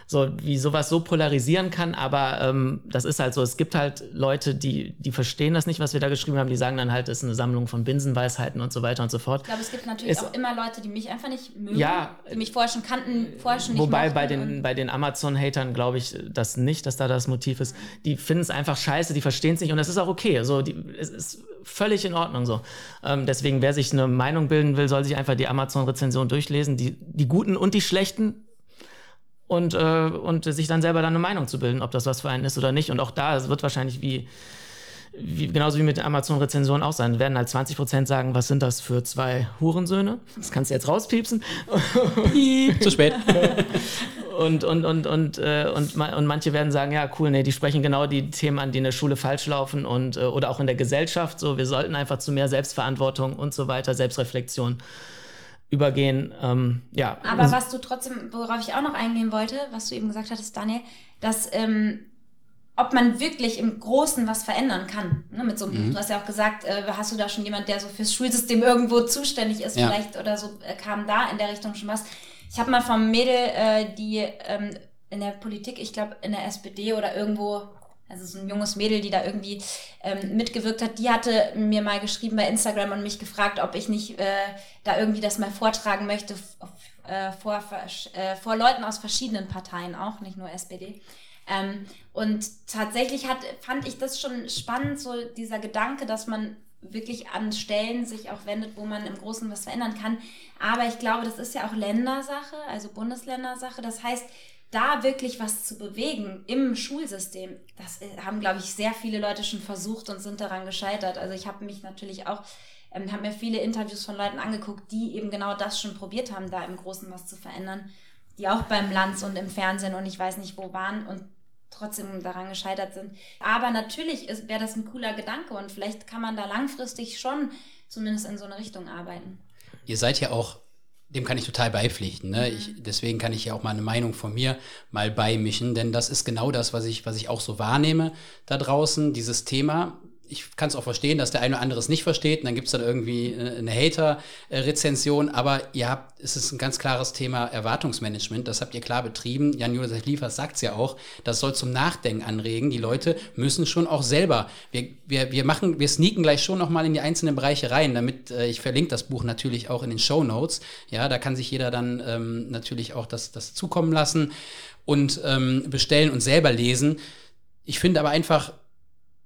so wie sowas so polarisieren kann, aber ähm, das ist halt so. Es gibt halt Leute, die, die verstehen das nicht, was wir da geschrieben haben. Die sagen dann halt, es ist eine Sammlung von Binsenweisheiten und so weiter und so fort. Ich glaube, es gibt natürlich es, auch immer Leute, die mich einfach nicht mögen, ja, die mich vorher schon kannten, vorher schon nicht Wobei bei den, bei den Amazon-Hatern glaube ich das nicht, dass da das Motiv ist. Die finden es einfach scheiße, die verstehen es nicht und das ist auch okay. Also die, es ist völlig in Ordnung so. Ähm, deswegen, wer sich eine Meinung bilden will, soll sich einfach die Amazon-Rezension durchlesen. Die, die guten und die schlechten und, äh, und sich dann selber dann eine Meinung zu bilden, ob das was für einen ist oder nicht. Und auch da, wird wahrscheinlich wie wie, genauso wie mit Amazon-Rezensionen auch sein. Werden halt 20 Prozent sagen, was sind das für zwei Hurensöhne? Das kannst du jetzt rauspiepsen. Piep, (laughs) zu spät. und, und, und, und, äh, und, und manche werden sagen, ja, cool, nee, die sprechen genau die Themen an, die in der Schule falsch laufen und äh, oder auch in der Gesellschaft. So, wir sollten einfach zu mehr Selbstverantwortung und so weiter, Selbstreflexion übergehen. Ähm, ja. Aber was du trotzdem, worauf ich auch noch eingehen wollte, was du eben gesagt hattest, Daniel, dass ähm, ob man wirklich im Großen was verändern kann. Ne, mit so einem mhm. Du hast ja auch gesagt, äh, hast du da schon jemand, der so fürs Schulsystem irgendwo zuständig ist, ja. vielleicht oder so, äh, kam da in der Richtung schon was. Ich habe mal vom Mädel, äh, die ähm, in der Politik, ich glaube in der SPD oder irgendwo, also so ein junges Mädel, die da irgendwie ähm, mitgewirkt hat, die hatte mir mal geschrieben bei Instagram und mich gefragt, ob ich nicht äh, da irgendwie das mal vortragen möchte äh, vor, äh, vor Leuten aus verschiedenen Parteien auch, nicht nur SPD. Ähm, und tatsächlich hat, fand ich das schon spannend, so dieser Gedanke, dass man wirklich an Stellen sich auch wendet, wo man im Großen was verändern kann. Aber ich glaube, das ist ja auch Ländersache, also Bundesländersache. Das heißt, da wirklich was zu bewegen im Schulsystem, das äh, haben, glaube ich, sehr viele Leute schon versucht und sind daran gescheitert. Also ich habe mich natürlich auch, ähm, habe mir viele Interviews von Leuten angeguckt, die eben genau das schon probiert haben, da im Großen was zu verändern, die auch beim Lanz und im Fernsehen und ich weiß nicht wo waren und trotzdem daran gescheitert sind. Aber natürlich wäre das ein cooler Gedanke und vielleicht kann man da langfristig schon zumindest in so eine Richtung arbeiten. Ihr seid ja auch, dem kann ich total beipflichten. Ne? Mhm. Ich, deswegen kann ich ja auch mal eine Meinung von mir mal beimischen, denn das ist genau das, was ich, was ich auch so wahrnehme da draußen, dieses Thema ich kann es auch verstehen, dass der eine oder andere es nicht versteht. Und dann gibt es dann irgendwie äh, eine Hater-Rezension. Aber ihr habt, es ist ein ganz klares Thema Erwartungsmanagement. Das habt ihr klar betrieben. Jan-Josef Liefers sagt es ja auch. Das soll zum Nachdenken anregen. Die Leute müssen schon auch selber, wir, wir, wir machen, wir sneaken gleich schon nochmal in die einzelnen Bereiche rein, damit äh, ich verlinke das Buch natürlich auch in den Show Notes. Ja, da kann sich jeder dann ähm, natürlich auch das, das zukommen lassen und ähm, bestellen und selber lesen. Ich finde aber einfach,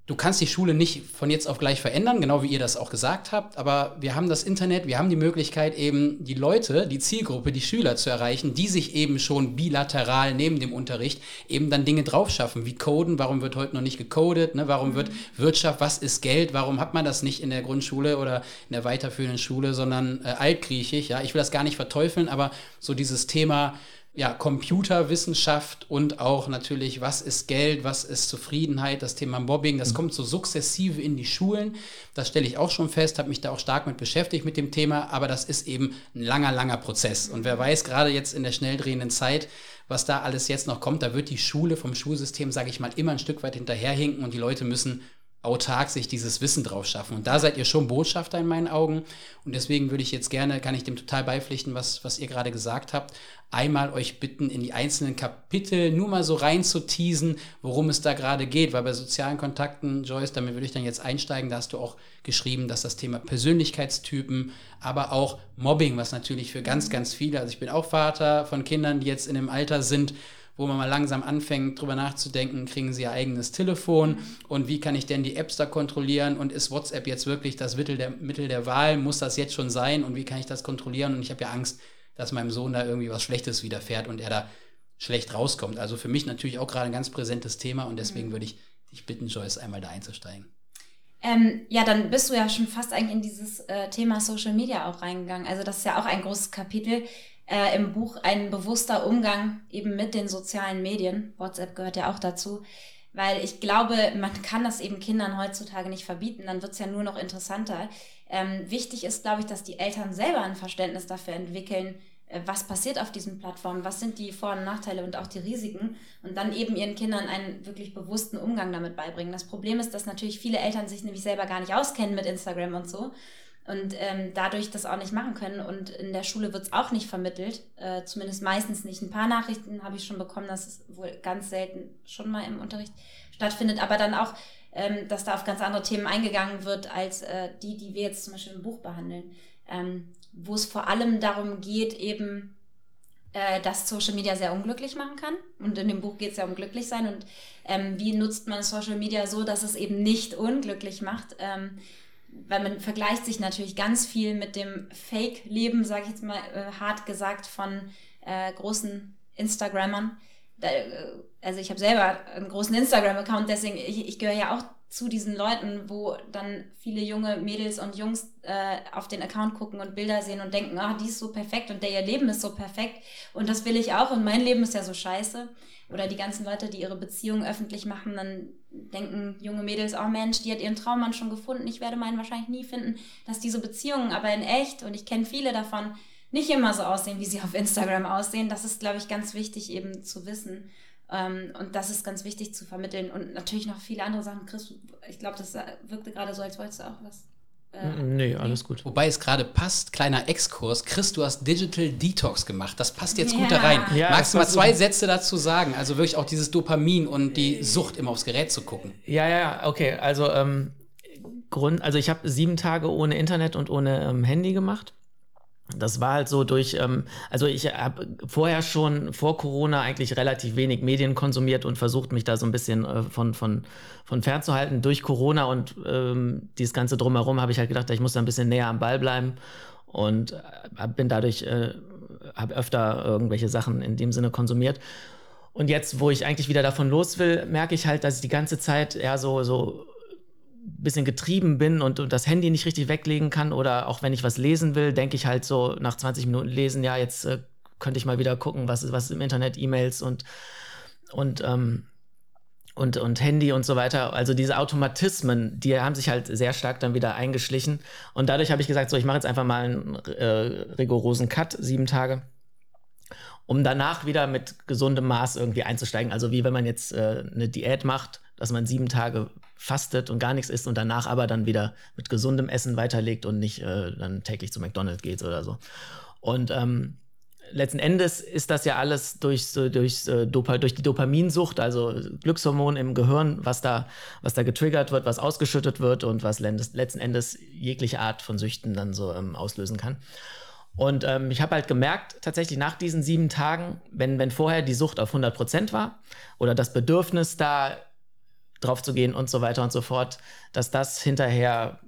du kannst die Schule nicht von jetzt auf gleich verändern, genau wie ihr das auch gesagt habt, aber wir haben das Internet, wir haben die Möglichkeit eben die Leute, die Zielgruppe, die Schüler zu erreichen, die sich eben schon bilateral neben dem Unterricht eben dann Dinge drauf schaffen, wie Coden, warum wird heute noch nicht gecodet, ne? warum wird mhm. Wirtschaft, was ist Geld, warum hat man das nicht in der Grundschule oder in der weiterführenden Schule, sondern äh, altgriechisch, ja, ich will das gar nicht verteufeln, aber so dieses Thema ja, Computerwissenschaft und auch natürlich, was ist Geld, was ist Zufriedenheit, das Thema Mobbing, das mhm. kommt so sukzessive in die Schulen. Das stelle ich auch schon fest, habe mich da auch stark mit beschäftigt mit dem Thema, aber das ist eben ein langer, langer Prozess. Und wer weiß, gerade jetzt in der schnell drehenden Zeit, was da alles jetzt noch kommt, da wird die Schule vom Schulsystem, sage ich mal, immer ein Stück weit hinterherhinken und die Leute müssen autark sich dieses Wissen drauf schaffen. Und da seid ihr schon Botschafter in meinen Augen. Und deswegen würde ich jetzt gerne, kann ich dem total beipflichten, was, was ihr gerade gesagt habt, einmal euch bitten, in die einzelnen Kapitel nur mal so rein zu teasen, worum es da gerade geht. Weil bei sozialen Kontakten, Joyce, damit würde ich dann jetzt einsteigen, da hast du auch geschrieben, dass das Thema Persönlichkeitstypen, aber auch Mobbing, was natürlich für ganz, ganz viele, also ich bin auch Vater von Kindern, die jetzt in dem Alter sind, wo man mal langsam anfängt, drüber nachzudenken, kriegen sie ihr eigenes Telefon und wie kann ich denn die Apps da kontrollieren und ist WhatsApp jetzt wirklich das Mittel der, Mittel der Wahl, muss das jetzt schon sein und wie kann ich das kontrollieren und ich habe ja Angst, dass meinem Sohn da irgendwie was Schlechtes widerfährt und er da schlecht rauskommt. Also für mich natürlich auch gerade ein ganz präsentes Thema und deswegen mhm. würde ich dich bitten, Joyce, einmal da einzusteigen. Ähm, ja, dann bist du ja schon fast eigentlich in dieses äh, Thema Social Media auch reingegangen. Also das ist ja auch ein großes Kapitel äh, im Buch ein bewusster Umgang eben mit den sozialen Medien. WhatsApp gehört ja auch dazu. Weil ich glaube, man kann das eben Kindern heutzutage nicht verbieten, dann wird es ja nur noch interessanter. Ähm, wichtig ist, glaube ich, dass die Eltern selber ein Verständnis dafür entwickeln, äh, was passiert auf diesen Plattformen, was sind die Vor- und Nachteile und auch die Risiken und dann eben ihren Kindern einen wirklich bewussten Umgang damit beibringen. Das Problem ist, dass natürlich viele Eltern sich nämlich selber gar nicht auskennen mit Instagram und so und ähm, dadurch das auch nicht machen können. Und in der Schule wird es auch nicht vermittelt, äh, zumindest meistens nicht. Ein paar Nachrichten habe ich schon bekommen, dass es wohl ganz selten schon mal im Unterricht stattfindet, aber dann auch, ähm, dass da auf ganz andere Themen eingegangen wird, als äh, die, die wir jetzt zum Beispiel im Buch behandeln, ähm, wo es vor allem darum geht, eben, äh, dass Social Media sehr unglücklich machen kann. Und in dem Buch geht es ja um glücklich sein und ähm, wie nutzt man Social Media so, dass es eben nicht unglücklich macht. Weil man vergleicht sich natürlich ganz viel mit dem Fake-Leben, sage ich jetzt mal äh, hart gesagt, von äh, großen Instagrammern. Da, äh, also ich habe selber einen großen Instagram-Account, deswegen, ich, ich gehöre ja auch zu diesen Leuten, wo dann viele junge Mädels und Jungs äh, auf den Account gucken und Bilder sehen und denken, ah, die ist so perfekt und der ihr Leben ist so perfekt und das will ich auch und mein Leben ist ja so scheiße. Oder die ganzen Leute, die ihre Beziehungen öffentlich machen, dann denken junge Mädels, oh Mensch, die hat ihren Traummann schon gefunden, ich werde meinen wahrscheinlich nie finden, dass diese Beziehungen aber in echt, und ich kenne viele davon, nicht immer so aussehen, wie sie auf Instagram aussehen. Das ist, glaube ich, ganz wichtig eben zu wissen. Ähm, und das ist ganz wichtig zu vermitteln. Und natürlich noch viele andere Sachen. Chris, ich glaube, das wirkte gerade so, als wolltest du auch was. Äh, nee, alles gut. Wobei es gerade passt, kleiner Exkurs. Chris, du hast Digital Detox gemacht. Das passt jetzt ja. gut da rein. Ja, Magst du mal zwei so. Sätze dazu sagen? Also wirklich auch dieses Dopamin und die Sucht, immer aufs Gerät zu gucken. Ja, ja, okay. Also, ähm, Grund, also ich habe sieben Tage ohne Internet und ohne ähm, Handy gemacht das war halt so durch, ähm, also ich habe vorher schon vor Corona eigentlich relativ wenig Medien konsumiert und versucht, mich da so ein bisschen äh, von, von, von fernzuhalten. Durch Corona und ähm, dieses Ganze drumherum habe ich halt gedacht, ich muss da ein bisschen näher am Ball bleiben und äh, bin dadurch, äh, habe öfter irgendwelche Sachen in dem Sinne konsumiert. Und jetzt, wo ich eigentlich wieder davon los will, merke ich halt, dass ich die ganze Zeit eher so, so bisschen getrieben bin und, und, das Handy nicht richtig weglegen kann oder auch wenn ich was lesen will, denke ich halt so nach 20 Minuten lesen, ja, jetzt äh, könnte ich mal wieder gucken, was ist, was ist im Internet, E-Mails und, und, ähm, und, und Handy und so weiter. Also diese Automatismen, die haben sich halt sehr stark dann wieder eingeschlichen. Und dadurch habe ich gesagt, so, ich mache jetzt einfach mal einen äh, rigorosen Cut, sieben Tage um danach wieder mit gesundem Maß irgendwie einzusteigen. Also wie wenn man jetzt äh, eine Diät macht, dass man sieben Tage fastet und gar nichts isst und danach aber dann wieder mit gesundem Essen weiterlegt und nicht äh, dann täglich zu McDonald's geht oder so. Und ähm, letzten Endes ist das ja alles durch, durch, äh, durch die Dopaminsucht, also Glückshormon im Gehirn, was da, was da getriggert wird, was ausgeschüttet wird und was letzten Endes jegliche Art von Süchten dann so ähm, auslösen kann. Und ähm, ich habe halt gemerkt, tatsächlich nach diesen sieben Tagen, wenn, wenn vorher die Sucht auf 100 Prozent war oder das Bedürfnis da drauf zu gehen und so weiter und so fort, dass das hinterher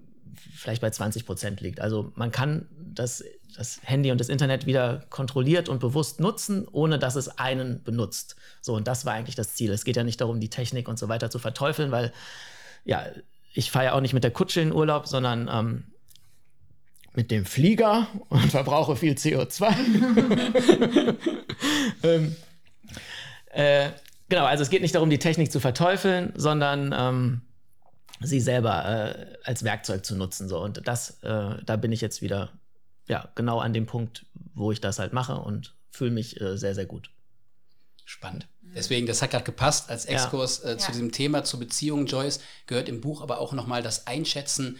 vielleicht bei 20 Prozent liegt. Also man kann das, das Handy und das Internet wieder kontrolliert und bewusst nutzen, ohne dass es einen benutzt. So, und das war eigentlich das Ziel. Es geht ja nicht darum, die Technik und so weiter zu verteufeln, weil ja, ich fahre ja auch nicht mit der Kutsche in Urlaub, sondern ähm, mit dem Flieger und verbrauche viel CO2. (laughs) ähm, äh, Genau, also es geht nicht darum, die Technik zu verteufeln, sondern ähm, sie selber äh, als Werkzeug zu nutzen. So. Und das, äh, da bin ich jetzt wieder ja, genau an dem Punkt, wo ich das halt mache und fühle mich äh, sehr, sehr gut. Spannend. Deswegen, das hat gerade gepasst als Exkurs ja. Äh, zu ja. diesem Thema, zur Beziehung, Joyce, gehört im Buch aber auch nochmal das Einschätzen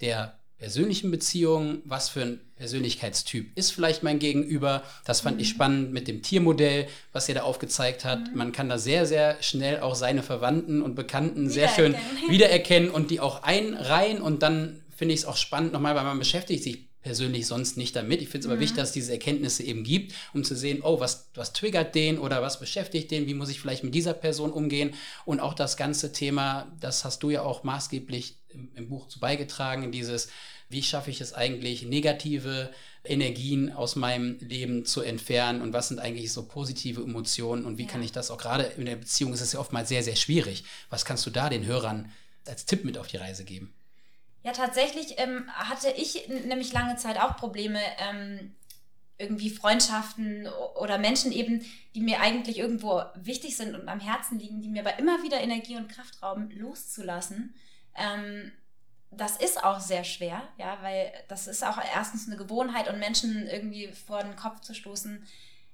der persönlichen Beziehungen, was für ein Persönlichkeitstyp ist vielleicht mein Gegenüber. Das fand mhm. ich spannend mit dem Tiermodell, was ihr da aufgezeigt hat. Mhm. Man kann da sehr, sehr schnell auch seine Verwandten und Bekannten sehr schön wiedererkennen und die auch einreihen. Und dann finde ich es auch spannend nochmal, weil man beschäftigt sich persönlich sonst nicht damit. Ich finde es aber mhm. wichtig, dass es diese Erkenntnisse eben gibt, um zu sehen, oh, was, was triggert den oder was beschäftigt den, wie muss ich vielleicht mit dieser Person umgehen. Und auch das ganze Thema, das hast du ja auch maßgeblich im, im Buch zu beigetragen, dieses, wie schaffe ich es eigentlich, negative Energien aus meinem Leben zu entfernen und was sind eigentlich so positive Emotionen und wie ja. kann ich das auch gerade in der Beziehung ist es ja oftmals sehr, sehr schwierig. Was kannst du da den Hörern als Tipp mit auf die Reise geben? Ja, tatsächlich ähm, hatte ich nämlich lange Zeit auch Probleme, ähm, irgendwie Freundschaften oder Menschen eben, die mir eigentlich irgendwo wichtig sind und am Herzen liegen, die mir aber immer wieder Energie und Kraft rauben, loszulassen. Ähm, das ist auch sehr schwer, ja, weil das ist auch erstens eine Gewohnheit und Menschen irgendwie vor den Kopf zu stoßen,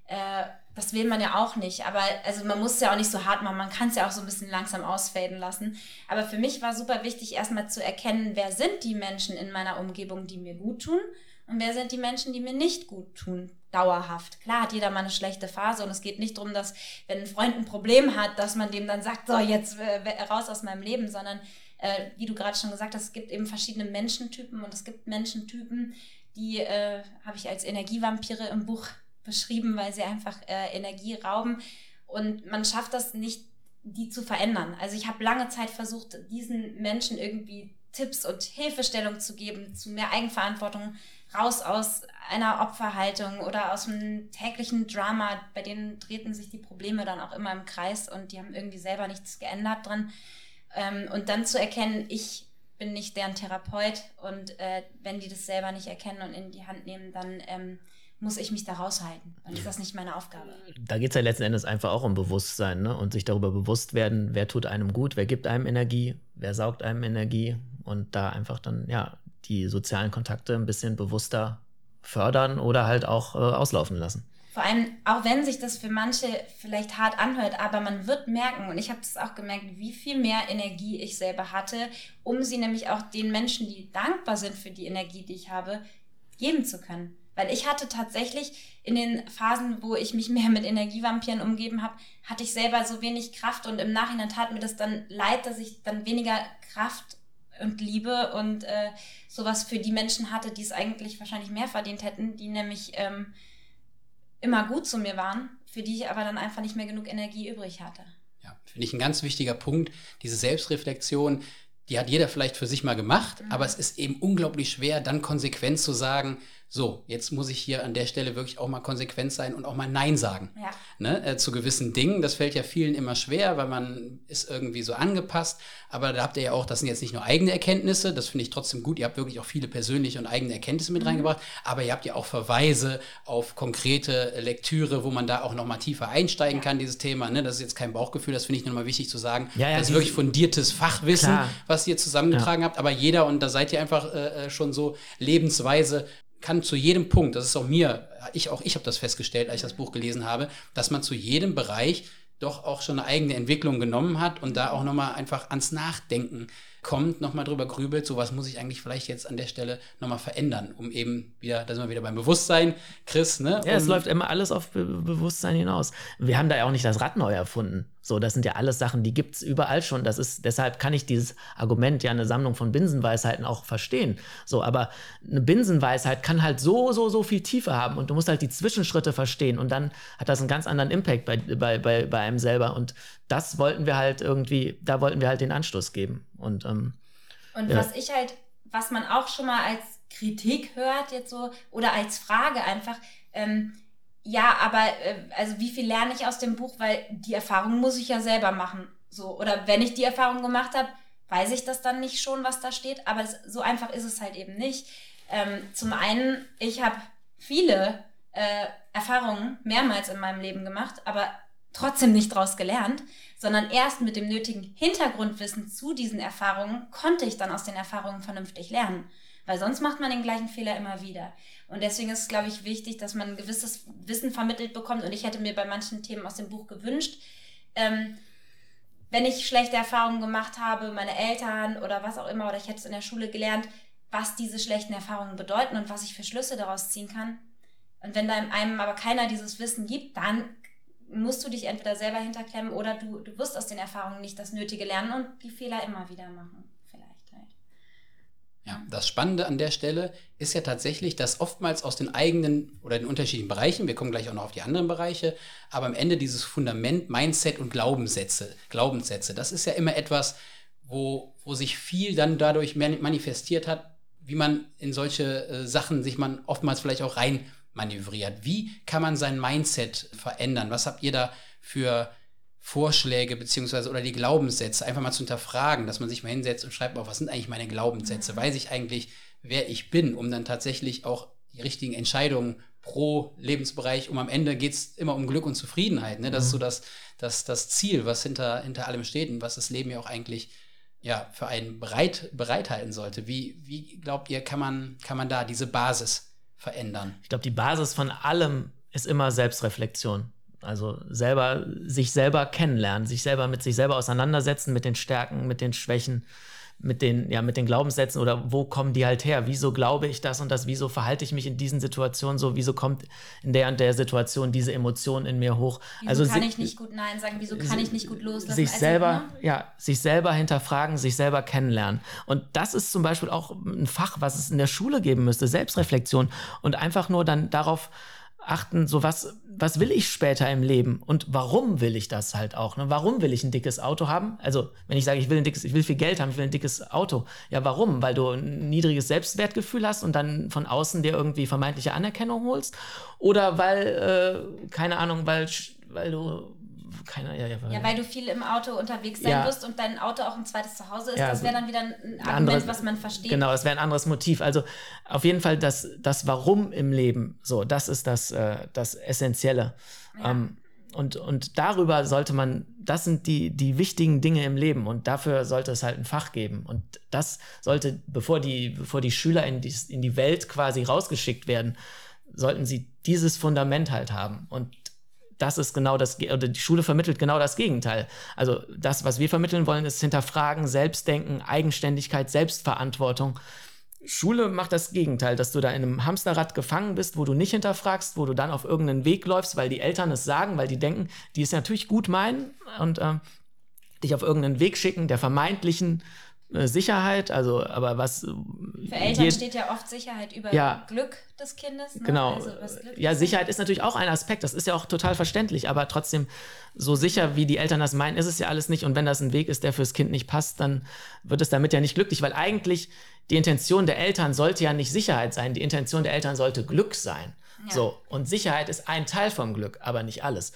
äh, das will man ja auch nicht. Aber also man muss es ja auch nicht so hart machen, man kann es ja auch so ein bisschen langsam ausfaden lassen. Aber für mich war super wichtig, erstmal zu erkennen, wer sind die Menschen in meiner Umgebung, die mir gut tun und wer sind die Menschen, die mir nicht gut tun, dauerhaft. Klar hat jeder mal eine schlechte Phase und es geht nicht darum, dass wenn ein Freund ein Problem hat, dass man dem dann sagt, so jetzt äh, raus aus meinem Leben, sondern äh, wie du gerade schon gesagt hast, es gibt eben verschiedene Menschentypen und es gibt Menschentypen, die äh, habe ich als Energievampire im Buch beschrieben, weil sie einfach äh, Energie rauben und man schafft das nicht, die zu verändern. Also ich habe lange Zeit versucht, diesen Menschen irgendwie Tipps und Hilfestellung zu geben, zu mehr Eigenverantwortung raus aus einer Opferhaltung oder aus einem täglichen Drama, bei denen drehten sich die Probleme dann auch immer im Kreis und die haben irgendwie selber nichts geändert drin. Ähm, und dann zu erkennen, ich bin nicht deren Therapeut und äh, wenn die das selber nicht erkennen und in die Hand nehmen, dann ähm, muss ich mich da raushalten. Dann ist das nicht meine Aufgabe. Da geht es ja letzten Endes einfach auch um Bewusstsein ne? und sich darüber bewusst werden, wer tut einem gut, wer gibt einem Energie, wer saugt einem Energie und da einfach dann, ja, die sozialen Kontakte ein bisschen bewusster fördern oder halt auch äh, auslaufen lassen. Vor allem, auch wenn sich das für manche vielleicht hart anhört, aber man wird merken, und ich habe es auch gemerkt, wie viel mehr Energie ich selber hatte, um sie nämlich auch den Menschen, die dankbar sind für die Energie, die ich habe, geben zu können. Weil ich hatte tatsächlich in den Phasen, wo ich mich mehr mit Energievampiren umgeben habe, hatte ich selber so wenig Kraft und im Nachhinein tat mir das dann leid, dass ich dann weniger Kraft und Liebe und äh, sowas für die Menschen hatte, die es eigentlich wahrscheinlich mehr verdient hätten, die nämlich ähm, immer gut zu mir waren, für die ich aber dann einfach nicht mehr genug Energie übrig hatte. Ja, finde ich ein ganz wichtiger Punkt, diese Selbstreflexion, die hat jeder vielleicht für sich mal gemacht, mhm. aber es ist eben unglaublich schwer, dann konsequent zu sagen, so, jetzt muss ich hier an der Stelle wirklich auch mal konsequent sein und auch mal Nein sagen. Ja. Ne, äh, zu gewissen Dingen. Das fällt ja vielen immer schwer, weil man ist irgendwie so angepasst. Aber da habt ihr ja auch, das sind jetzt nicht nur eigene Erkenntnisse, das finde ich trotzdem gut. Ihr habt wirklich auch viele persönliche und eigene Erkenntnisse mit mhm. reingebracht. Aber ihr habt ja auch Verweise auf konkrete Lektüre, wo man da auch nochmal tiefer einsteigen ja. kann, dieses Thema. Ne? Das ist jetzt kein Bauchgefühl, das finde ich nochmal wichtig zu sagen. Ja, ja, das ist wirklich fundiertes Fachwissen, klar. was ihr zusammengetragen habt. Aber jeder, und da seid ihr einfach äh, äh schon so lebensweise kann zu jedem Punkt, das ist auch mir, ich auch ich habe das festgestellt, als ich das Buch gelesen habe, dass man zu jedem Bereich doch auch schon eine eigene Entwicklung genommen hat und da auch nochmal einfach ans Nachdenken kommt, nochmal drüber grübelt, so was muss ich eigentlich vielleicht jetzt an der Stelle nochmal verändern, um eben wieder, da sind wir wieder beim Bewusstsein, Chris, ne? Ja, es läuft immer alles auf Be Bewusstsein hinaus. Wir haben da ja auch nicht das Rad neu erfunden. So, das sind ja alles Sachen, die gibt es überall schon. Das ist, deshalb kann ich dieses Argument, ja, eine Sammlung von Binsenweisheiten auch verstehen. So, aber eine Binsenweisheit kann halt so, so, so viel Tiefe haben und du musst halt die Zwischenschritte verstehen und dann hat das einen ganz anderen Impact bei, bei, bei, bei einem selber. Und das wollten wir halt irgendwie, da wollten wir halt den Anstoß geben. Und, ähm, und ja. was ich halt, was man auch schon mal als Kritik hört jetzt so oder als Frage einfach, ähm, ja, aber äh, also wie viel lerne ich aus dem Buch, weil die Erfahrung muss ich ja selber machen. So, oder wenn ich die Erfahrung gemacht habe, weiß ich das dann nicht schon, was da steht, aber es, so einfach ist es halt eben nicht. Ähm, zum einen, ich habe viele äh, Erfahrungen mehrmals in meinem Leben gemacht, aber trotzdem nicht daraus gelernt, sondern erst mit dem nötigen Hintergrundwissen zu diesen Erfahrungen konnte ich dann aus den Erfahrungen vernünftig lernen. Weil sonst macht man den gleichen Fehler immer wieder. Und deswegen ist es, glaube ich, wichtig, dass man ein gewisses Wissen vermittelt bekommt. Und ich hätte mir bei manchen Themen aus dem Buch gewünscht, ähm, wenn ich schlechte Erfahrungen gemacht habe, meine Eltern oder was auch immer, oder ich hätte es in der Schule gelernt, was diese schlechten Erfahrungen bedeuten und was ich für Schlüsse daraus ziehen kann. Und wenn da einem aber keiner dieses Wissen gibt, dann musst du dich entweder selber hinterklemmen oder du, du wirst aus den Erfahrungen nicht das Nötige lernen und die Fehler immer wieder machen. Ja, das Spannende an der Stelle ist ja tatsächlich, dass oftmals aus den eigenen oder den unterschiedlichen Bereichen, wir kommen gleich auch noch auf die anderen Bereiche, aber am Ende dieses Fundament, Mindset und Glaubenssätze, Glaubenssätze, das ist ja immer etwas, wo, wo sich viel dann dadurch manifestiert hat, wie man in solche äh, Sachen sich man oftmals vielleicht auch rein manövriert. Wie kann man sein Mindset verändern? Was habt ihr da für Vorschläge beziehungsweise oder die Glaubenssätze einfach mal zu hinterfragen, dass man sich mal hinsetzt und schreibt, was sind eigentlich meine Glaubenssätze? Mhm. Weiß ich eigentlich, wer ich bin, um dann tatsächlich auch die richtigen Entscheidungen pro Lebensbereich, um am Ende geht es immer um Glück und Zufriedenheit. Ne? Das mhm. ist so das, das, das Ziel, was hinter, hinter allem steht und was das Leben ja auch eigentlich ja, für einen bereit, bereithalten sollte. Wie, wie glaubt ihr, kann man, kann man da diese Basis verändern? Ich glaube, die Basis von allem ist immer Selbstreflexion. Also selber, sich selber kennenlernen, sich selber mit sich selber auseinandersetzen, mit den Stärken, mit den Schwächen, mit den, ja, mit den Glaubenssätzen oder wo kommen die halt her? Wieso glaube ich das und das? Wieso verhalte ich mich in diesen Situationen so? Wieso kommt in der und der Situation diese Emotion in mir hoch? Wieso also kann ich nicht gut Nein sagen? Wieso kann ich nicht gut loslassen? Sich also, selber, ne? ja, sich selber hinterfragen, sich selber kennenlernen. Und das ist zum Beispiel auch ein Fach, was es in der Schule geben müsste, Selbstreflexion und einfach nur dann darauf achten, so was, was will ich später im Leben und warum will ich das halt auch? Ne? Warum will ich ein dickes Auto haben? Also, wenn ich sage, ich will ein dickes, ich will viel Geld haben, ich will ein dickes Auto. Ja, warum? Weil du ein niedriges Selbstwertgefühl hast und dann von außen dir irgendwie vermeintliche Anerkennung holst? Oder weil, äh, keine Ahnung, weil, weil du keine, ja, ja, weil, ja, weil du viel im Auto unterwegs sein wirst und dein Auto auch ein zweites Zuhause ist. Das wäre dann wieder ein Argument, anderes, was man versteht. Genau, das wäre ein anderes Motiv. Also auf jeden Fall das, das Warum im Leben, so, das ist das, äh, das Essentielle. Ähm, und, und darüber sollte man, das sind die, die wichtigen Dinge im Leben und dafür sollte es halt ein Fach geben. Und das sollte, bevor die, bevor die Schüler in die, in die Welt quasi rausgeschickt werden, sollten sie dieses Fundament halt haben. Und das ist genau das, oder die Schule vermittelt genau das Gegenteil. Also das, was wir vermitteln wollen, ist Hinterfragen, Selbstdenken, Eigenständigkeit, Selbstverantwortung. Schule macht das Gegenteil, dass du da in einem Hamsterrad gefangen bist, wo du nicht hinterfragst, wo du dann auf irgendeinen Weg läufst, weil die Eltern es sagen, weil die denken, die es natürlich gut meinen und äh, dich auf irgendeinen Weg schicken, der vermeintlichen Sicherheit, also aber was. Für Eltern steht ja oft Sicherheit über ja, Glück des Kindes. Ne? Genau. Also ja, Sicherheit ist natürlich auch ein Aspekt, das ist ja auch total verständlich, aber trotzdem, so sicher wie die Eltern das meinen, ist es ja alles nicht. Und wenn das ein Weg ist, der fürs Kind nicht passt, dann wird es damit ja nicht glücklich, weil eigentlich die Intention der Eltern sollte ja nicht Sicherheit sein, die Intention der Eltern sollte Glück sein. Ja. So. Und Sicherheit ist ein Teil vom Glück, aber nicht alles.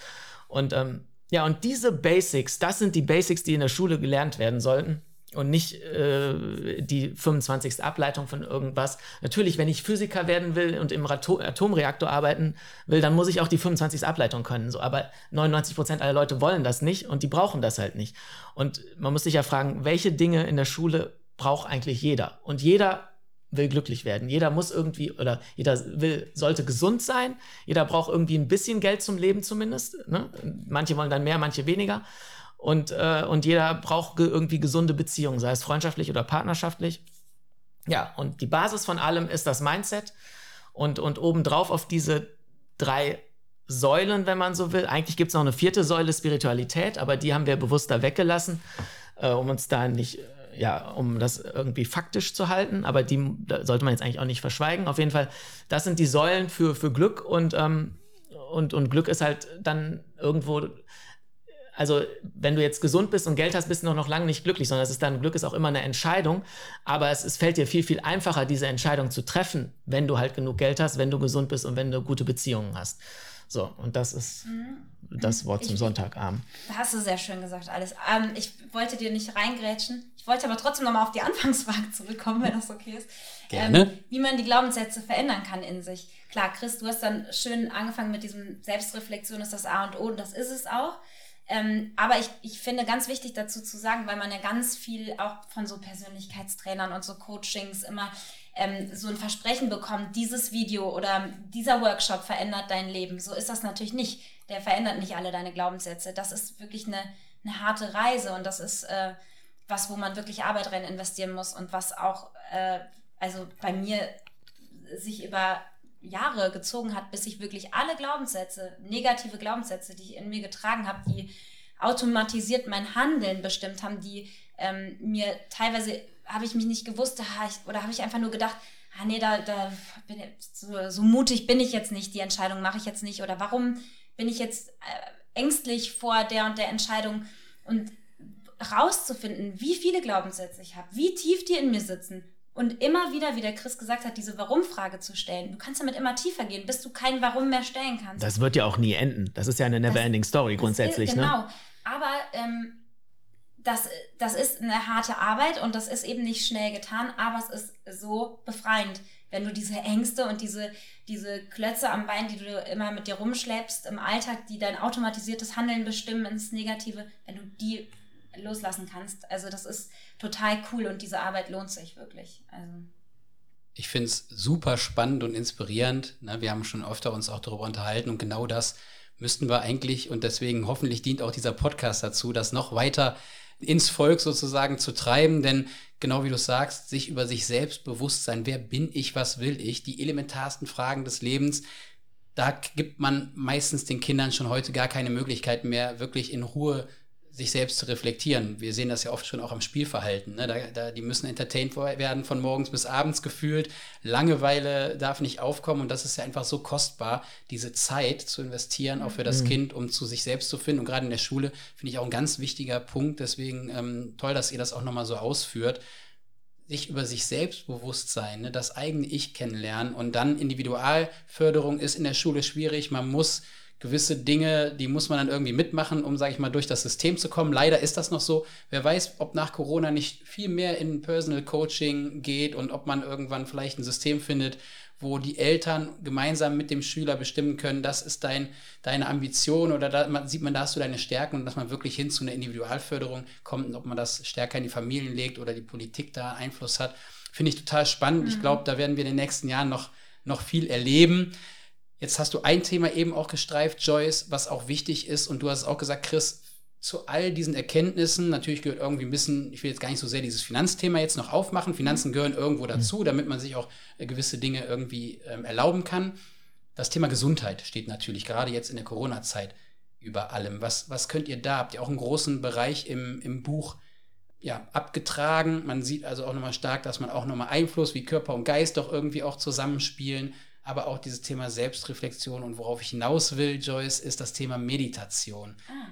Und ähm, ja, und diese Basics, das sind die Basics, die in der Schule gelernt werden sollten und nicht äh, die 25. Ableitung von irgendwas. Natürlich, wenn ich Physiker werden will und im Rato Atomreaktor arbeiten will, dann muss ich auch die 25. Ableitung können. So, aber 99 Prozent aller Leute wollen das nicht und die brauchen das halt nicht. Und man muss sich ja fragen, welche Dinge in der Schule braucht eigentlich jeder? Und jeder will glücklich werden. Jeder muss irgendwie oder jeder will, sollte gesund sein. Jeder braucht irgendwie ein bisschen Geld zum Leben zumindest. Ne? Manche wollen dann mehr, manche weniger. Und, äh, und jeder braucht ge irgendwie gesunde Beziehungen, sei es freundschaftlich oder partnerschaftlich. Ja, und die Basis von allem ist das Mindset. Und, und obendrauf auf diese drei Säulen, wenn man so will. Eigentlich gibt es noch eine vierte Säule, Spiritualität, aber die haben wir bewusst da weggelassen, äh, um uns da nicht, äh, ja, um das irgendwie faktisch zu halten. Aber die sollte man jetzt eigentlich auch nicht verschweigen. Auf jeden Fall, das sind die Säulen für, für Glück und, ähm, und, und Glück ist halt dann irgendwo also wenn du jetzt gesund bist und Geld hast, bist du noch, noch lange nicht glücklich, sondern es ist dann Glück ist auch immer eine Entscheidung. Aber es, es fällt dir viel, viel einfacher, diese Entscheidung zu treffen, wenn du halt genug Geld hast, wenn du gesund bist und wenn du gute Beziehungen hast. So, und das ist mhm. das Wort zum ich, Sonntagabend. Hast du sehr schön gesagt, alles. Ähm, ich wollte dir nicht reingrätschen. Ich wollte aber trotzdem nochmal auf die (laughs) Anfangsfrage zurückkommen, wenn das okay ist. Gerne. Ähm, wie man die Glaubenssätze verändern kann in sich. Klar, Chris, du hast dann schön angefangen mit diesem Selbstreflexion ist das A und O und das ist es auch. Ähm, aber ich, ich finde ganz wichtig dazu zu sagen, weil man ja ganz viel auch von so Persönlichkeitstrainern und so Coachings immer ähm, so ein Versprechen bekommt, dieses Video oder dieser Workshop verändert dein Leben. So ist das natürlich nicht. Der verändert nicht alle deine Glaubenssätze. Das ist wirklich eine, eine harte Reise und das ist äh, was, wo man wirklich Arbeit rein investieren muss und was auch, äh, also bei mir sich über Jahre gezogen hat, bis ich wirklich alle Glaubenssätze, negative Glaubenssätze, die ich in mir getragen habe, die automatisiert mein Handeln bestimmt haben, die ähm, mir teilweise habe ich mich nicht gewusst, oder habe ich einfach nur gedacht, ah nee, da, da bin ich, so, so mutig bin ich jetzt nicht, die Entscheidung mache ich jetzt nicht oder warum bin ich jetzt äh, ängstlich vor der und der Entscheidung? Und rauszufinden, wie viele Glaubenssätze ich habe, wie tief die in mir sitzen, und immer wieder, wie der Chris gesagt hat, diese Warum-Frage zu stellen. Du kannst damit immer tiefer gehen, bis du kein Warum mehr stellen kannst. Das wird ja auch nie enden. Das ist ja eine never-ending Story grundsätzlich. Ist, genau. Ne? Aber ähm, das, das ist eine harte Arbeit und das ist eben nicht schnell getan, aber es ist so befreiend, wenn du diese Ängste und diese, diese Klötze am Bein, die du immer mit dir rumschleppst im Alltag, die dein automatisiertes Handeln bestimmen ins Negative, wenn du die loslassen kannst. Also das ist total cool und diese Arbeit lohnt sich wirklich. Also. Ich finde es super spannend und inspirierend. Ne? Wir haben schon öfter uns auch darüber unterhalten und genau das müssten wir eigentlich und deswegen hoffentlich dient auch dieser Podcast dazu, das noch weiter ins Volk sozusagen zu treiben, denn genau wie du sagst, sich über sich selbst bewusst sein, wer bin ich, was will ich, die elementarsten Fragen des Lebens, da gibt man meistens den Kindern schon heute gar keine Möglichkeit mehr, wirklich in Ruhe sich selbst zu reflektieren. Wir sehen das ja oft schon auch am Spielverhalten. Ne? Da, da, die müssen entertained werden von morgens bis abends gefühlt. Langeweile darf nicht aufkommen und das ist ja einfach so kostbar, diese Zeit zu investieren, auch für das mhm. Kind, um zu sich selbst zu finden. Und gerade in der Schule finde ich auch ein ganz wichtiger Punkt. Deswegen ähm, toll, dass ihr das auch nochmal so ausführt. Sich über sich selbst bewusst sein, ne? das eigene Ich kennenlernen und dann Individualförderung ist in der Schule schwierig. Man muss gewisse Dinge, die muss man dann irgendwie mitmachen, um, sage ich mal, durch das System zu kommen. Leider ist das noch so. Wer weiß, ob nach Corona nicht viel mehr in Personal Coaching geht und ob man irgendwann vielleicht ein System findet, wo die Eltern gemeinsam mit dem Schüler bestimmen können, das ist dein, deine Ambition oder da man, sieht man, da hast du deine Stärken und dass man wirklich hin zu einer Individualförderung kommt und ob man das stärker in die Familien legt oder die Politik da Einfluss hat. Finde ich total spannend. Mhm. Ich glaube, da werden wir in den nächsten Jahren noch, noch viel erleben. Jetzt hast du ein Thema eben auch gestreift, Joyce, was auch wichtig ist. Und du hast es auch gesagt, Chris, zu all diesen Erkenntnissen, natürlich gehört irgendwie ein bisschen, ich will jetzt gar nicht so sehr dieses Finanzthema jetzt noch aufmachen. Finanzen gehören irgendwo dazu, damit man sich auch äh, gewisse Dinge irgendwie ähm, erlauben kann. Das Thema Gesundheit steht natürlich gerade jetzt in der Corona-Zeit über allem. Was, was könnt ihr da? Habt ihr auch einen großen Bereich im, im Buch ja, abgetragen? Man sieht also auch nochmal stark, dass man auch nochmal Einfluss, wie Körper und Geist doch irgendwie auch zusammenspielen aber auch dieses Thema Selbstreflexion und worauf ich hinaus will, Joyce, ist das Thema Meditation. Ah.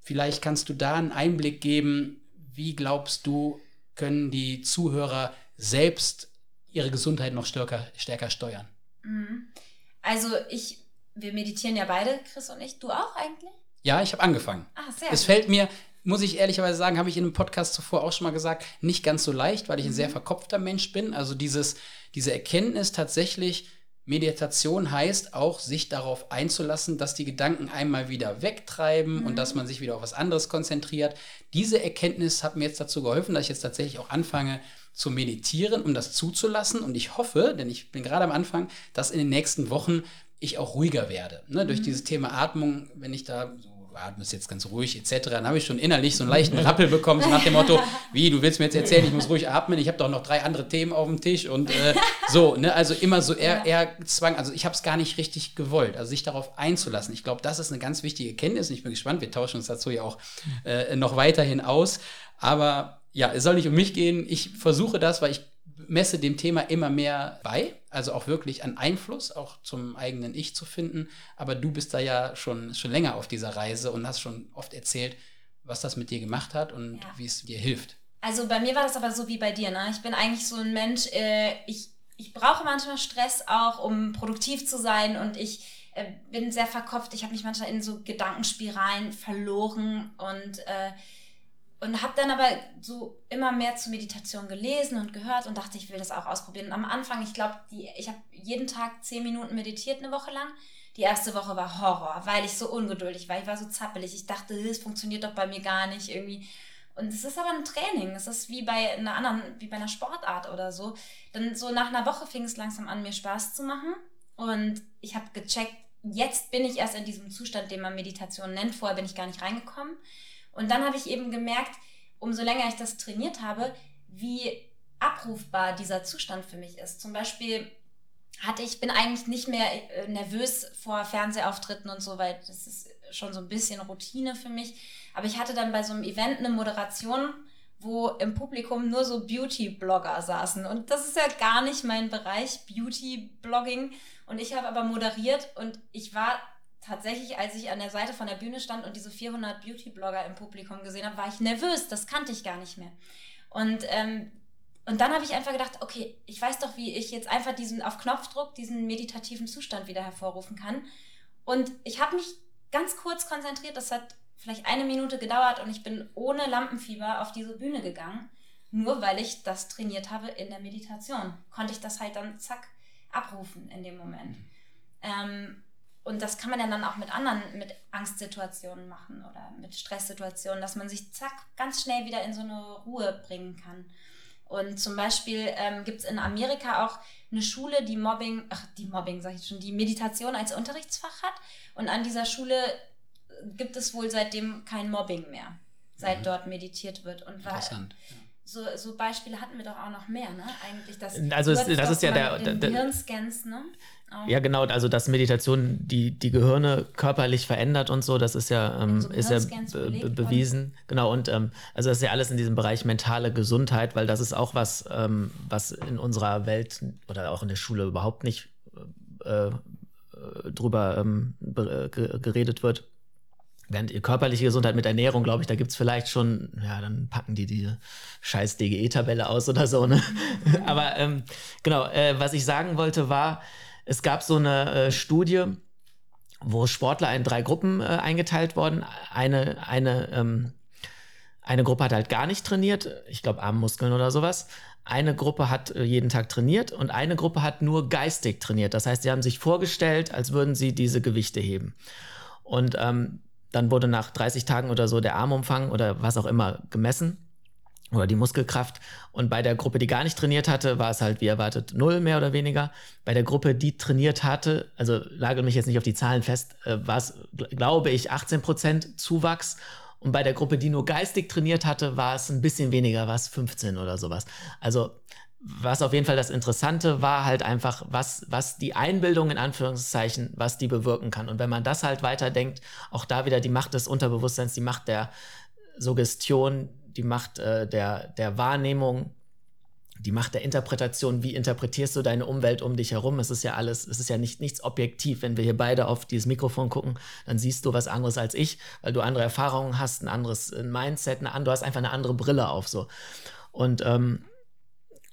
Vielleicht kannst du da einen Einblick geben, wie glaubst du, können die Zuhörer selbst ihre Gesundheit noch stärker, stärker steuern? Mhm. Also ich, wir meditieren ja beide, Chris und ich. Du auch eigentlich? Ja, ich habe angefangen. Ah, sehr es fällt mir, muss ich ehrlicherweise sagen, habe ich in einem Podcast zuvor auch schon mal gesagt, nicht ganz so leicht, weil ich ein mhm. sehr verkopfter Mensch bin. Also dieses, diese Erkenntnis tatsächlich, Meditation heißt auch, sich darauf einzulassen, dass die Gedanken einmal wieder wegtreiben mhm. und dass man sich wieder auf was anderes konzentriert. Diese Erkenntnis hat mir jetzt dazu geholfen, dass ich jetzt tatsächlich auch anfange zu meditieren, um das zuzulassen. Und ich hoffe, denn ich bin gerade am Anfang, dass in den nächsten Wochen ich auch ruhiger werde. Ne? Durch mhm. dieses Thema Atmung, wenn ich da so atmest jetzt ganz ruhig etc., dann habe ich schon innerlich so einen leichten Rappel bekommen, so nach dem Motto, wie, du willst mir jetzt erzählen, ich muss ruhig atmen, ich habe doch noch drei andere Themen auf dem Tisch und äh, so, ne, also immer so eher, eher Zwang, also ich habe es gar nicht richtig gewollt, also sich darauf einzulassen. Ich glaube, das ist eine ganz wichtige Kenntnis und ich bin gespannt, wir tauschen uns dazu ja auch äh, noch weiterhin aus, aber ja, es soll nicht um mich gehen, ich versuche das, weil ich messe dem Thema immer mehr bei, also auch wirklich an Einfluss, auch zum eigenen Ich zu finden. Aber du bist da ja schon, schon länger auf dieser Reise und hast schon oft erzählt, was das mit dir gemacht hat und ja. wie es dir hilft. Also bei mir war das aber so wie bei dir. Ne? Ich bin eigentlich so ein Mensch, äh, ich, ich brauche manchmal Stress auch, um produktiv zu sein und ich äh, bin sehr verkopft. Ich habe mich manchmal in so Gedankenspiralen verloren und äh, und habe dann aber so immer mehr zur Meditation gelesen und gehört und dachte, ich will das auch ausprobieren. Und am Anfang, ich glaube, ich habe jeden Tag zehn Minuten meditiert eine Woche lang. Die erste Woche war Horror, weil ich so ungeduldig war. Ich war so zappelig. Ich dachte, das funktioniert doch bei mir gar nicht irgendwie. Und es ist aber ein Training. Es ist wie bei einer anderen, wie bei einer Sportart oder so. Dann so nach einer Woche fing es langsam an, mir Spaß zu machen. Und ich habe gecheckt, jetzt bin ich erst in diesem Zustand, den man Meditation nennt. Vorher bin ich gar nicht reingekommen. Und dann habe ich eben gemerkt, umso länger ich das trainiert habe, wie abrufbar dieser Zustand für mich ist. Zum Beispiel hatte ich, bin eigentlich nicht mehr äh, nervös vor Fernsehauftritten und so, weil das ist schon so ein bisschen Routine für mich. Aber ich hatte dann bei so einem Event eine Moderation, wo im Publikum nur so Beauty-Blogger saßen. Und das ist ja gar nicht mein Bereich, Beauty-Blogging. Und ich habe aber moderiert und ich war tatsächlich, als ich an der Seite von der Bühne stand und diese 400 Beauty-Blogger im Publikum gesehen habe, war ich nervös. Das kannte ich gar nicht mehr. Und, ähm, und dann habe ich einfach gedacht, okay, ich weiß doch, wie ich jetzt einfach diesen auf Knopfdruck diesen meditativen Zustand wieder hervorrufen kann. Und ich habe mich ganz kurz konzentriert. Das hat vielleicht eine Minute gedauert und ich bin ohne Lampenfieber auf diese Bühne gegangen. Nur weil ich das trainiert habe in der Meditation, konnte ich das halt dann zack abrufen in dem Moment. Ähm, und das kann man ja dann auch mit anderen, mit Angstsituationen machen oder mit Stresssituationen, dass man sich zack ganz schnell wieder in so eine Ruhe bringen kann. Und zum Beispiel ähm, gibt es in Amerika auch eine Schule, die Mobbing, ach, die Mobbing sage ich schon, die Meditation als Unterrichtsfach hat. Und an dieser Schule gibt es wohl seitdem kein Mobbing mehr, seit mhm. dort meditiert wird. Und Interessant. So, so Beispiele hatten wir doch auch noch mehr, ne? Eigentlich, dass also es, das ist ja der, der Hirnscans, ne? Auch. Ja, genau, also dass Meditation die, die Gehirne körperlich verändert und so, das ist ja, ähm, so ist ja be bewiesen. Genau, und ähm, also das ist ja alles in diesem Bereich mentale Gesundheit, weil das ist auch was, ähm, was in unserer Welt oder auch in der Schule überhaupt nicht äh, äh drüber ähm, geredet wird. Während körperliche Gesundheit mit Ernährung, glaube ich, da gibt es vielleicht schon, ja, dann packen die diese scheiß DGE-Tabelle aus oder so. Ne? (laughs) Aber ähm, genau, äh, was ich sagen wollte war, es gab so eine äh, Studie, wo Sportler in drei Gruppen äh, eingeteilt wurden. Eine, eine, ähm, eine Gruppe hat halt gar nicht trainiert, ich glaube Armmuskeln oder sowas. Eine Gruppe hat äh, jeden Tag trainiert und eine Gruppe hat nur geistig trainiert. Das heißt, sie haben sich vorgestellt, als würden sie diese Gewichte heben. Und ähm, dann wurde nach 30 Tagen oder so der Armumfang oder was auch immer gemessen oder die Muskelkraft. Und bei der Gruppe, die gar nicht trainiert hatte, war es halt wie erwartet null mehr oder weniger. Bei der Gruppe, die trainiert hatte, also lage mich jetzt nicht auf die Zahlen fest, äh, war es, glaube ich, 18 Prozent Zuwachs. Und bei der Gruppe, die nur geistig trainiert hatte, war es ein bisschen weniger, war es 15 oder sowas. Also was auf jeden Fall das Interessante war halt einfach, was, was die Einbildung in Anführungszeichen, was die bewirken kann. Und wenn man das halt weiterdenkt, auch da wieder die Macht des Unterbewusstseins, die Macht der Suggestion, die Macht äh, der, der Wahrnehmung, die Macht der Interpretation, wie interpretierst du deine Umwelt um dich herum? Es ist ja alles, es ist ja nicht, nichts objektiv. Wenn wir hier beide auf dieses Mikrofon gucken, dann siehst du was anderes als ich, weil du andere Erfahrungen hast, ein anderes Mindset, eine, du hast einfach eine andere Brille auf so. Und ähm,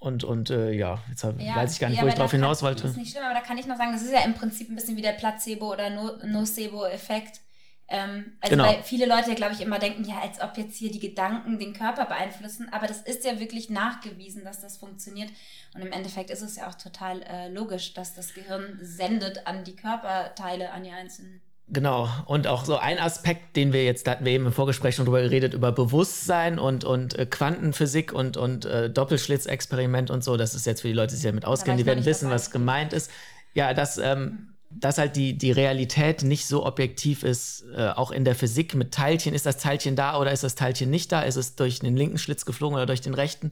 und, und äh, ja, jetzt hab, ja, weiß ich gar nicht, ja, wo ich drauf hinaus wollte. Das ist nicht schlimm, aber da kann ich noch sagen, das ist ja im Prinzip ein bisschen wie der Placebo- oder Nocebo-Effekt. Ähm, also genau. weil viele Leute, glaube ich, immer denken, ja, als ob jetzt hier die Gedanken den Körper beeinflussen, aber das ist ja wirklich nachgewiesen, dass das funktioniert. Und im Endeffekt ist es ja auch total äh, logisch, dass das Gehirn sendet an die Körperteile, an die einzelnen. Genau, und auch so ein Aspekt, den wir jetzt, da hatten wir eben im Vorgespräch schon drüber geredet, über Bewusstsein und, und äh, Quantenphysik und, und äh, Doppelschlitzexperiment und so, das ist jetzt für die Leute, die sich damit auskennen, die werden wissen, was gemeint ist. Ja, dass, ähm, dass halt die, die Realität nicht so objektiv ist, äh, auch in der Physik mit Teilchen, ist das Teilchen da oder ist das Teilchen nicht da, ist es durch den linken Schlitz geflogen oder durch den rechten?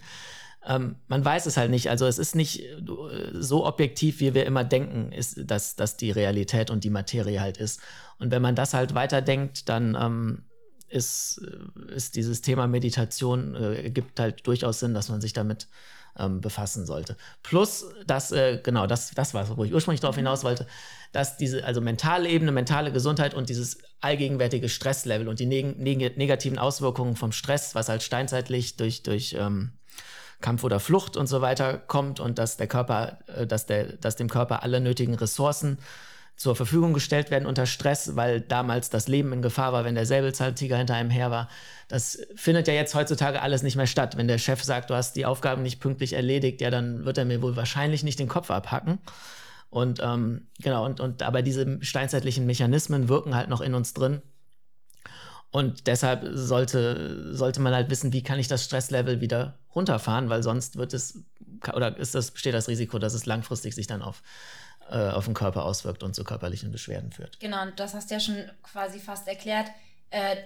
Ähm, man weiß es halt nicht. Also es ist nicht äh, so objektiv, wie wir immer denken, ist, dass, dass die Realität und die Materie halt ist. Und wenn man das halt weiterdenkt, dann ähm, ist, äh, ist dieses Thema Meditation, äh, gibt halt durchaus Sinn, dass man sich damit ähm, befassen sollte. Plus, dass, äh, genau, das, das war es, wo ich ursprünglich darauf hinaus wollte, dass diese, also mentale Ebene, mentale Gesundheit und dieses allgegenwärtige Stresslevel und die neg neg negativen Auswirkungen vom Stress, was halt steinzeitlich durch, durch ähm, Kampf oder Flucht und so weiter kommt und dass der Körper, äh, dass, der, dass dem Körper alle nötigen Ressourcen zur Verfügung gestellt werden unter Stress, weil damals das Leben in Gefahr war, wenn der Säbelzahntiger hinter einem her war. Das findet ja jetzt heutzutage alles nicht mehr statt. Wenn der Chef sagt, du hast die Aufgaben nicht pünktlich erledigt, ja, dann wird er mir wohl wahrscheinlich nicht den Kopf abhacken. Und ähm, genau, und, und aber diese steinzeitlichen Mechanismen wirken halt noch in uns drin. Und deshalb sollte, sollte man halt wissen, wie kann ich das Stresslevel wieder runterfahren, weil sonst wird es, oder ist das, besteht das Risiko, dass es langfristig sich dann auf, äh, auf den Körper auswirkt und zu körperlichen Beschwerden führt. Genau, und das hast du ja schon quasi fast erklärt. Äh,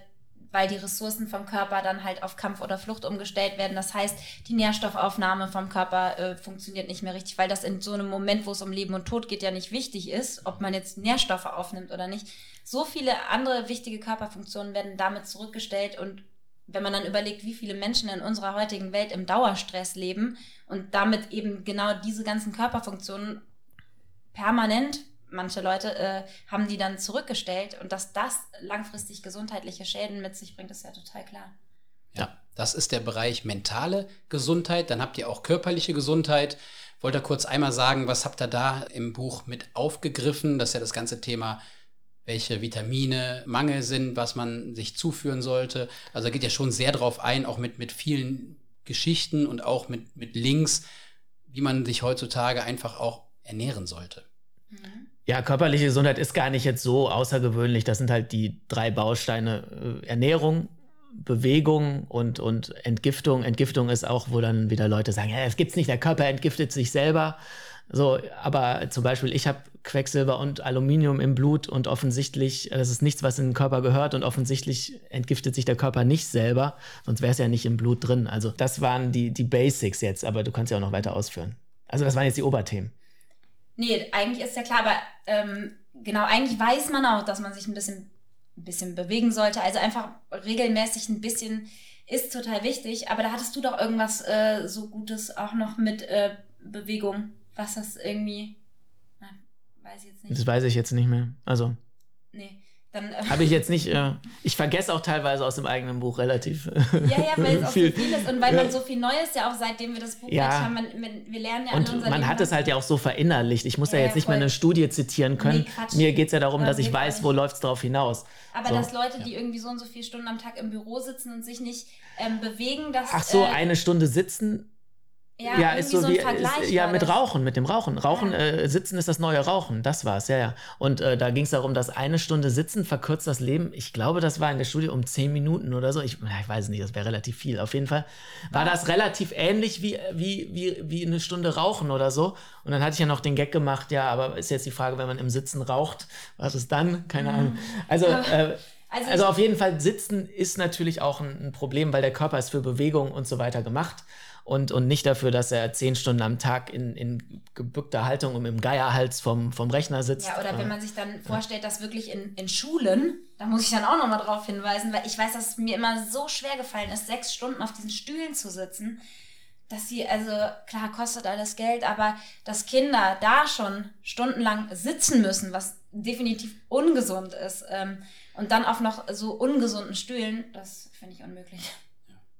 weil die Ressourcen vom Körper dann halt auf Kampf oder Flucht umgestellt werden. Das heißt, die Nährstoffaufnahme vom Körper äh, funktioniert nicht mehr richtig, weil das in so einem Moment, wo es um Leben und Tod geht, ja nicht wichtig ist, ob man jetzt Nährstoffe aufnimmt oder nicht. So viele andere wichtige Körperfunktionen werden damit zurückgestellt und wenn man dann überlegt, wie viele Menschen in unserer heutigen Welt im Dauerstress leben und damit eben genau diese ganzen Körperfunktionen permanent manche Leute äh, haben die dann zurückgestellt und dass das langfristig gesundheitliche Schäden mit sich bringt, ist ja total klar. Ja, das ist der Bereich mentale Gesundheit. Dann habt ihr auch körperliche Gesundheit. Wollt ihr kurz einmal sagen, was habt ihr da im Buch mit aufgegriffen? Das ist ja das ganze Thema, welche Vitamine Mangel sind, was man sich zuführen sollte. Also da geht ja schon sehr drauf ein, auch mit, mit vielen Geschichten und auch mit, mit Links, wie man sich heutzutage einfach auch ernähren sollte. Mhm. Ja, körperliche Gesundheit ist gar nicht jetzt so außergewöhnlich. Das sind halt die drei Bausteine äh, Ernährung, Bewegung und, und Entgiftung. Entgiftung ist auch, wo dann wieder Leute sagen, ja, das gibt's nicht, der Körper entgiftet sich selber. So, aber zum Beispiel, ich habe Quecksilber und Aluminium im Blut und offensichtlich, das ist nichts, was in den Körper gehört und offensichtlich entgiftet sich der Körper nicht selber, sonst wäre es ja nicht im Blut drin. Also das waren die, die Basics jetzt, aber du kannst ja auch noch weiter ausführen. Also das waren jetzt die Oberthemen. Nee, eigentlich ist ja klar, aber ähm, genau, eigentlich weiß man auch, dass man sich ein bisschen, ein bisschen bewegen sollte. Also einfach regelmäßig ein bisschen ist total wichtig. Aber da hattest du doch irgendwas äh, so Gutes auch noch mit äh, Bewegung, was das irgendwie. Na, weiß ich jetzt nicht. Das weiß ich jetzt nicht mehr. Also. Nee. Dann, äh, Habe ich jetzt nicht, (laughs) äh, ich vergesse auch teilweise aus dem eigenen Buch relativ. ja, ja, weil es auch so viel ist und weil man so viel Neues ja auch seitdem wir das Buch Ja. haben, man, man, wir lernen ja Und man Leben hat es halt ja auch so verinnerlicht. Ich muss ja, Ja, jetzt ja, nicht mehr eine Studie zitieren können. Nee. Mir geht es ja darum, dass ich weiß, wo läuft es drauf hinaus. Aber So. dass Leute, die irgendwie so und so viele Stunden am Tag im Büro sitzen und sich nicht ähm, bewegen, dass. Ach so, äh, eine Stunde sitzen, ja, ja, ist so ein wie, ist, ja, mit. Rauchen, mit dem Rauchen. Rauchen, Ja. äh, Sitzen ist das neue Rauchen, das war's, ja, ja. Und äh, da ging es darum, dass eine Stunde Sitzen verkürzt das Leben. Ich glaube, das war in der Studie um zehn Minuten oder so. Ich, ich weiß nicht, das wäre relativ viel. Auf jeden Fall war das relativ ähnlich wie, wie, wie, wie eine Stunde Rauchen oder so. Und dann hatte ich ja noch den Gag gemacht, ja, aber ist jetzt die Frage, wenn man im Sitzen raucht, was ist dann? Keine Ahnung. Also, äh, Also, also auf jeden Fall, Sitzen ist natürlich auch ein, ein Problem, weil der Körper ist für Bewegung und so weiter gemacht und, und nicht dafür, dass er zehn Stunden am Tag in, in gebückter Haltung und im Geierhals vom, vom Rechner sitzt. ja, oder wenn man sich dann vorstellt, dass wirklich in, in Schulen, da muss ich dann auch nochmal drauf hinweisen, weil ich weiß, dass es mir immer so schwer gefallen ist, sechs Stunden auf diesen Stühlen zu sitzen, dass sie, also klar, kostet alles Geld, aber dass Kinder da schon stundenlang sitzen müssen, was definitiv ungesund ist, ähm, und dann auf noch so ungesunden Stühlen, das finde ich unmöglich.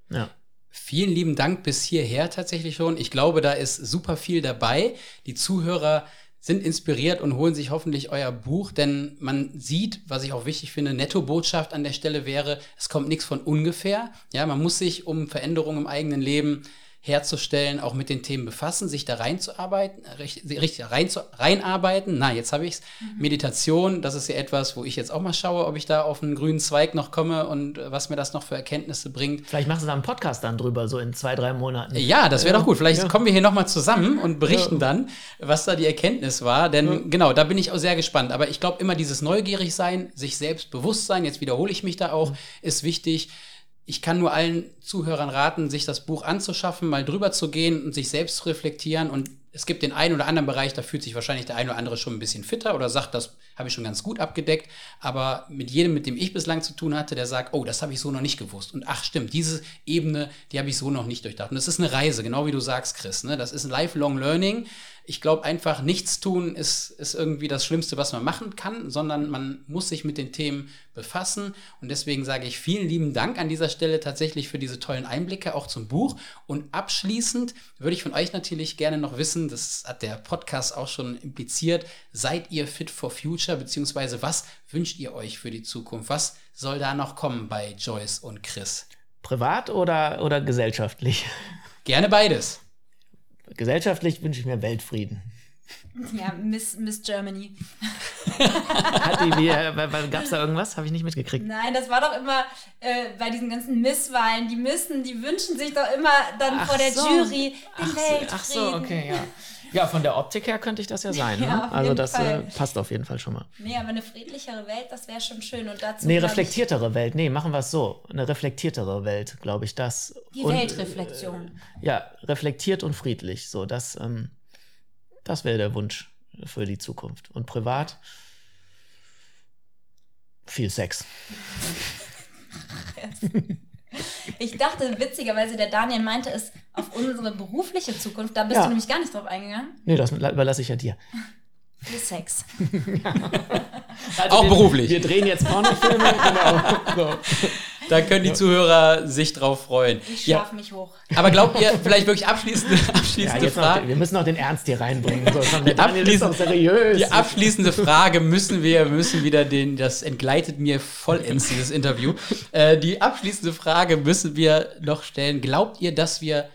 ja. Vielen lieben Dank bis hierher tatsächlich schon. Ich glaube, da ist super viel dabei. Die Zuhörer sind inspiriert und holen sich hoffentlich euer Buch, denn man sieht, was ich auch wichtig finde, Nettobotschaft an der Stelle wäre, es kommt nichts von ungefähr. Ja, man muss sich um Veränderungen im eigenen Leben herzustellen, auch mit den Themen befassen, sich da reinzuarbeiten, äh, richtig, rein zu, reinarbeiten. Na, jetzt habe ich es. Meditation, das ist ja etwas, wo ich jetzt auch mal schaue, ob ich da auf einen grünen Zweig noch komme und äh, was mir das noch für Erkenntnisse bringt. Vielleicht machst du da einen Podcast dann drüber, so in zwei, drei Monaten. Ja, das wäre doch gut. Vielleicht Ja. kommen wir hier nochmal zusammen und berichten dann, was da die Erkenntnis war. Denn genau, da bin ich auch sehr gespannt. Aber ich glaube, immer dieses neugierig sein, sich selbst bewusst sein, jetzt wiederhole ich mich da auch, Mhm. ist wichtig. Ich kann nur allen Zuhörern raten, sich das Buch anzuschaffen, mal drüber zu gehen und sich selbst zu reflektieren. Und es gibt den einen oder anderen Bereich, da fühlt sich wahrscheinlich der eine oder andere schon ein bisschen fitter oder sagt, das habe ich schon ganz gut abgedeckt. Aber mit jedem, mit dem ich bislang zu tun hatte, der sagt, oh, das habe ich so noch nicht gewusst. Und ach stimmt, diese Ebene, die habe ich so noch nicht durchdacht. Und das ist eine Reise, genau wie du sagst, Chris. Ne? Das ist ein lifelong learning. Ich glaube einfach, nichts tun ist, ist irgendwie das Schlimmste, was man machen kann, sondern man muss sich mit den Themen befassen. Und deswegen sage ich vielen lieben Dank an dieser Stelle tatsächlich für diese tollen Einblicke auch zum Buch. Und abschließend würde ich von euch natürlich gerne noch wissen, das hat der Podcast auch schon impliziert, seid ihr fit for future, beziehungsweise was wünscht ihr euch für die Zukunft? Was soll da noch kommen bei Joyce und Chris? Privat oder, oder gesellschaftlich? Gerne beides. Gesellschaftlich wünsche ich mir Weltfrieden. Ja, Miss, Miss Germany. (laughs) Hat die, wie, gab es da irgendwas? Habe ich nicht mitgekriegt. Nein, das war doch immer äh, bei diesen ganzen Misswahlen. Die müssen, die wünschen sich doch immer dann Ach vor der so. Jury den Ach so, Weltfrieden. ach so, okay, ja. Ja, von der Optik her könnte ich das ja sein. Ja, ne? Also das äh, Fall. passt auf jeden Fall schon mal. Nee, aber eine friedlichere Welt, das wäre schon schön. Und dazu Nee, reflektiertere Welt. Nee, machen wir es so. Eine reflektiertere Welt, glaube ich, das. Ich, die Und, Weltreflexion. äh, Ja, reflektiert und friedlich. So, das, ähm, das wäre der Wunsch für die Zukunft. Und privat viel Sex. (laughs) Ich dachte, witzigerweise, der Daniel meinte es auf unsere berufliche Zukunft. Da bist Ja. du nämlich gar nicht drauf eingegangen. Nee, das überlasse ich ja dir. Viel Sex. Also (laughs) Auch wir, beruflich. Wir drehen jetzt Pornofilme. genau. So. Da können die Zuhörer sich drauf freuen. Ich Ja, scharf mich hoch. aber glaubt ihr, vielleicht wirklich abschließende, Ja, abschließende noch, Frage? wir müssen noch den Ernst hier reinbringen. So, Die seriös. Die abschließende Frage müssen wir, müssen wieder den, das entgleitet mir vollends dieses Interview. Äh, die abschließende Frage müssen wir noch stellen. Glaubt ihr, dass wir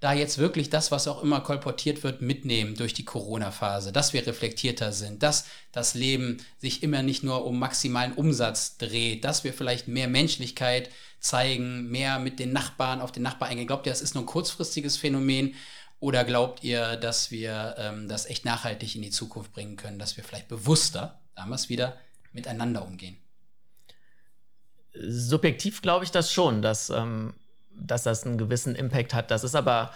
da jetzt wirklich das, was auch immer kolportiert wird, mitnehmen durch die Corona-Phase, dass wir reflektierter sind, dass das Leben sich immer nicht nur um maximalen Umsatz dreht, dass wir vielleicht mehr Menschlichkeit zeigen, mehr mit den Nachbarn auf den Nachbar eingehen. Glaubt ihr, das ist nur ein kurzfristiges Phänomen? Oder glaubt ihr, dass wir ähm, das echt nachhaltig in die Zukunft bringen können, dass wir vielleicht bewusster, damals wieder, miteinander umgehen? Subjektiv glaube ich das schon, dass, ähm, dass das einen gewissen Impact hat. Das ist aber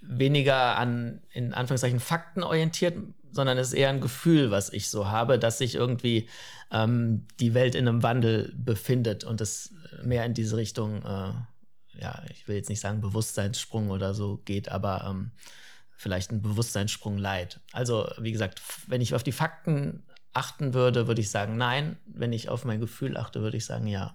weniger an, in Anführungszeichen, Fakten orientiert, sondern es ist eher ein Gefühl, was ich so habe, dass sich irgendwie ähm, die Welt in einem Wandel befindet und es mehr in diese Richtung, äh, ja, ich will jetzt nicht sagen Bewusstseinssprung oder so geht, aber ähm, vielleicht ein Bewusstseinssprung leid. Also, wie gesagt, wenn ich auf die Fakten achten würde, würde ich sagen nein. Wenn ich auf mein Gefühl achte, würde ich sagen ja.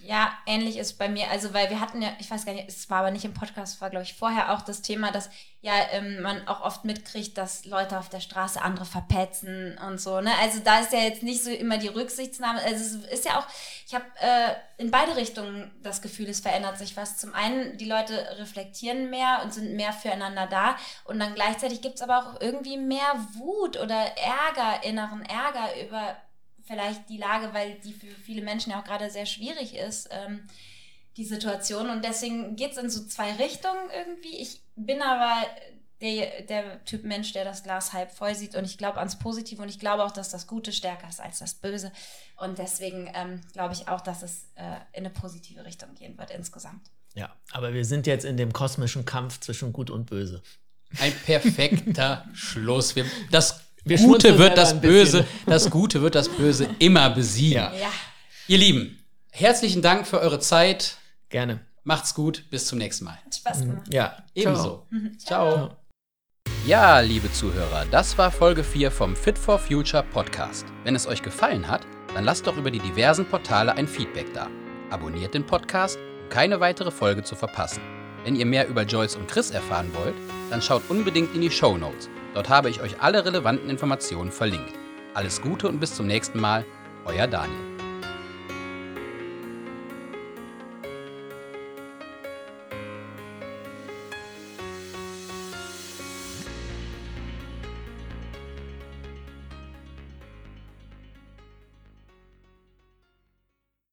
Ja, ähnlich ist bei mir. Also, weil wir hatten ja, ich weiß gar nicht, es war aber nicht im Podcast, war glaube ich vorher auch das Thema, dass ja ähm, man auch oft mitkriegt, dass Leute auf der Straße andere verpetzen und so. Ne? Also da ist ja jetzt nicht so immer die Rücksichtsnahme. Also es ist ja auch, ich habe äh, in beide Richtungen das Gefühl, es verändert sich was. Zum einen, die Leute reflektieren mehr und sind mehr füreinander da. Und dann gleichzeitig gibt es aber auch irgendwie mehr Wut oder Ärger, inneren Ärger über vielleicht die Lage, weil die für viele Menschen ja auch gerade sehr schwierig ist, ähm, die Situation. Und deswegen geht es in so zwei Richtungen irgendwie. Ich bin aber der, der Typ Mensch, der das Glas halb voll sieht und ich glaube ans Positive und ich glaube auch, dass das Gute stärker ist als das Böse. Und deswegen ähm, glaube ich auch, dass es äh, in eine positive Richtung gehen wird insgesamt. Ja, aber wir sind jetzt in dem kosmischen Kampf zwischen Gut und Böse. Ein perfekter (laughs) Schluss. Wir, das wir Gute wird das Böse, (laughs) das Gute wird das Böse immer besiegen. Ja. ja. Ihr Lieben, herzlichen Dank für eure Zeit. Gerne. Macht's gut, bis zum nächsten Mal. Hat Spaß gemacht. Ja, ebenso. (laughs) Ciao. Ciao. Ja, liebe Zuhörer, das war Folge 4 vom Fit for Future Podcast. Wenn es euch gefallen hat, dann lasst doch über die diversen Portale ein Feedback da. Abonniert den Podcast, um keine weitere Folge zu verpassen. Wenn ihr mehr über Joyce und Chris erfahren wollt, dann schaut unbedingt in die Show Notes Dort habe ich euch alle relevanten Informationen verlinkt. Alles Gute und bis zum nächsten Mal, euer Daniel.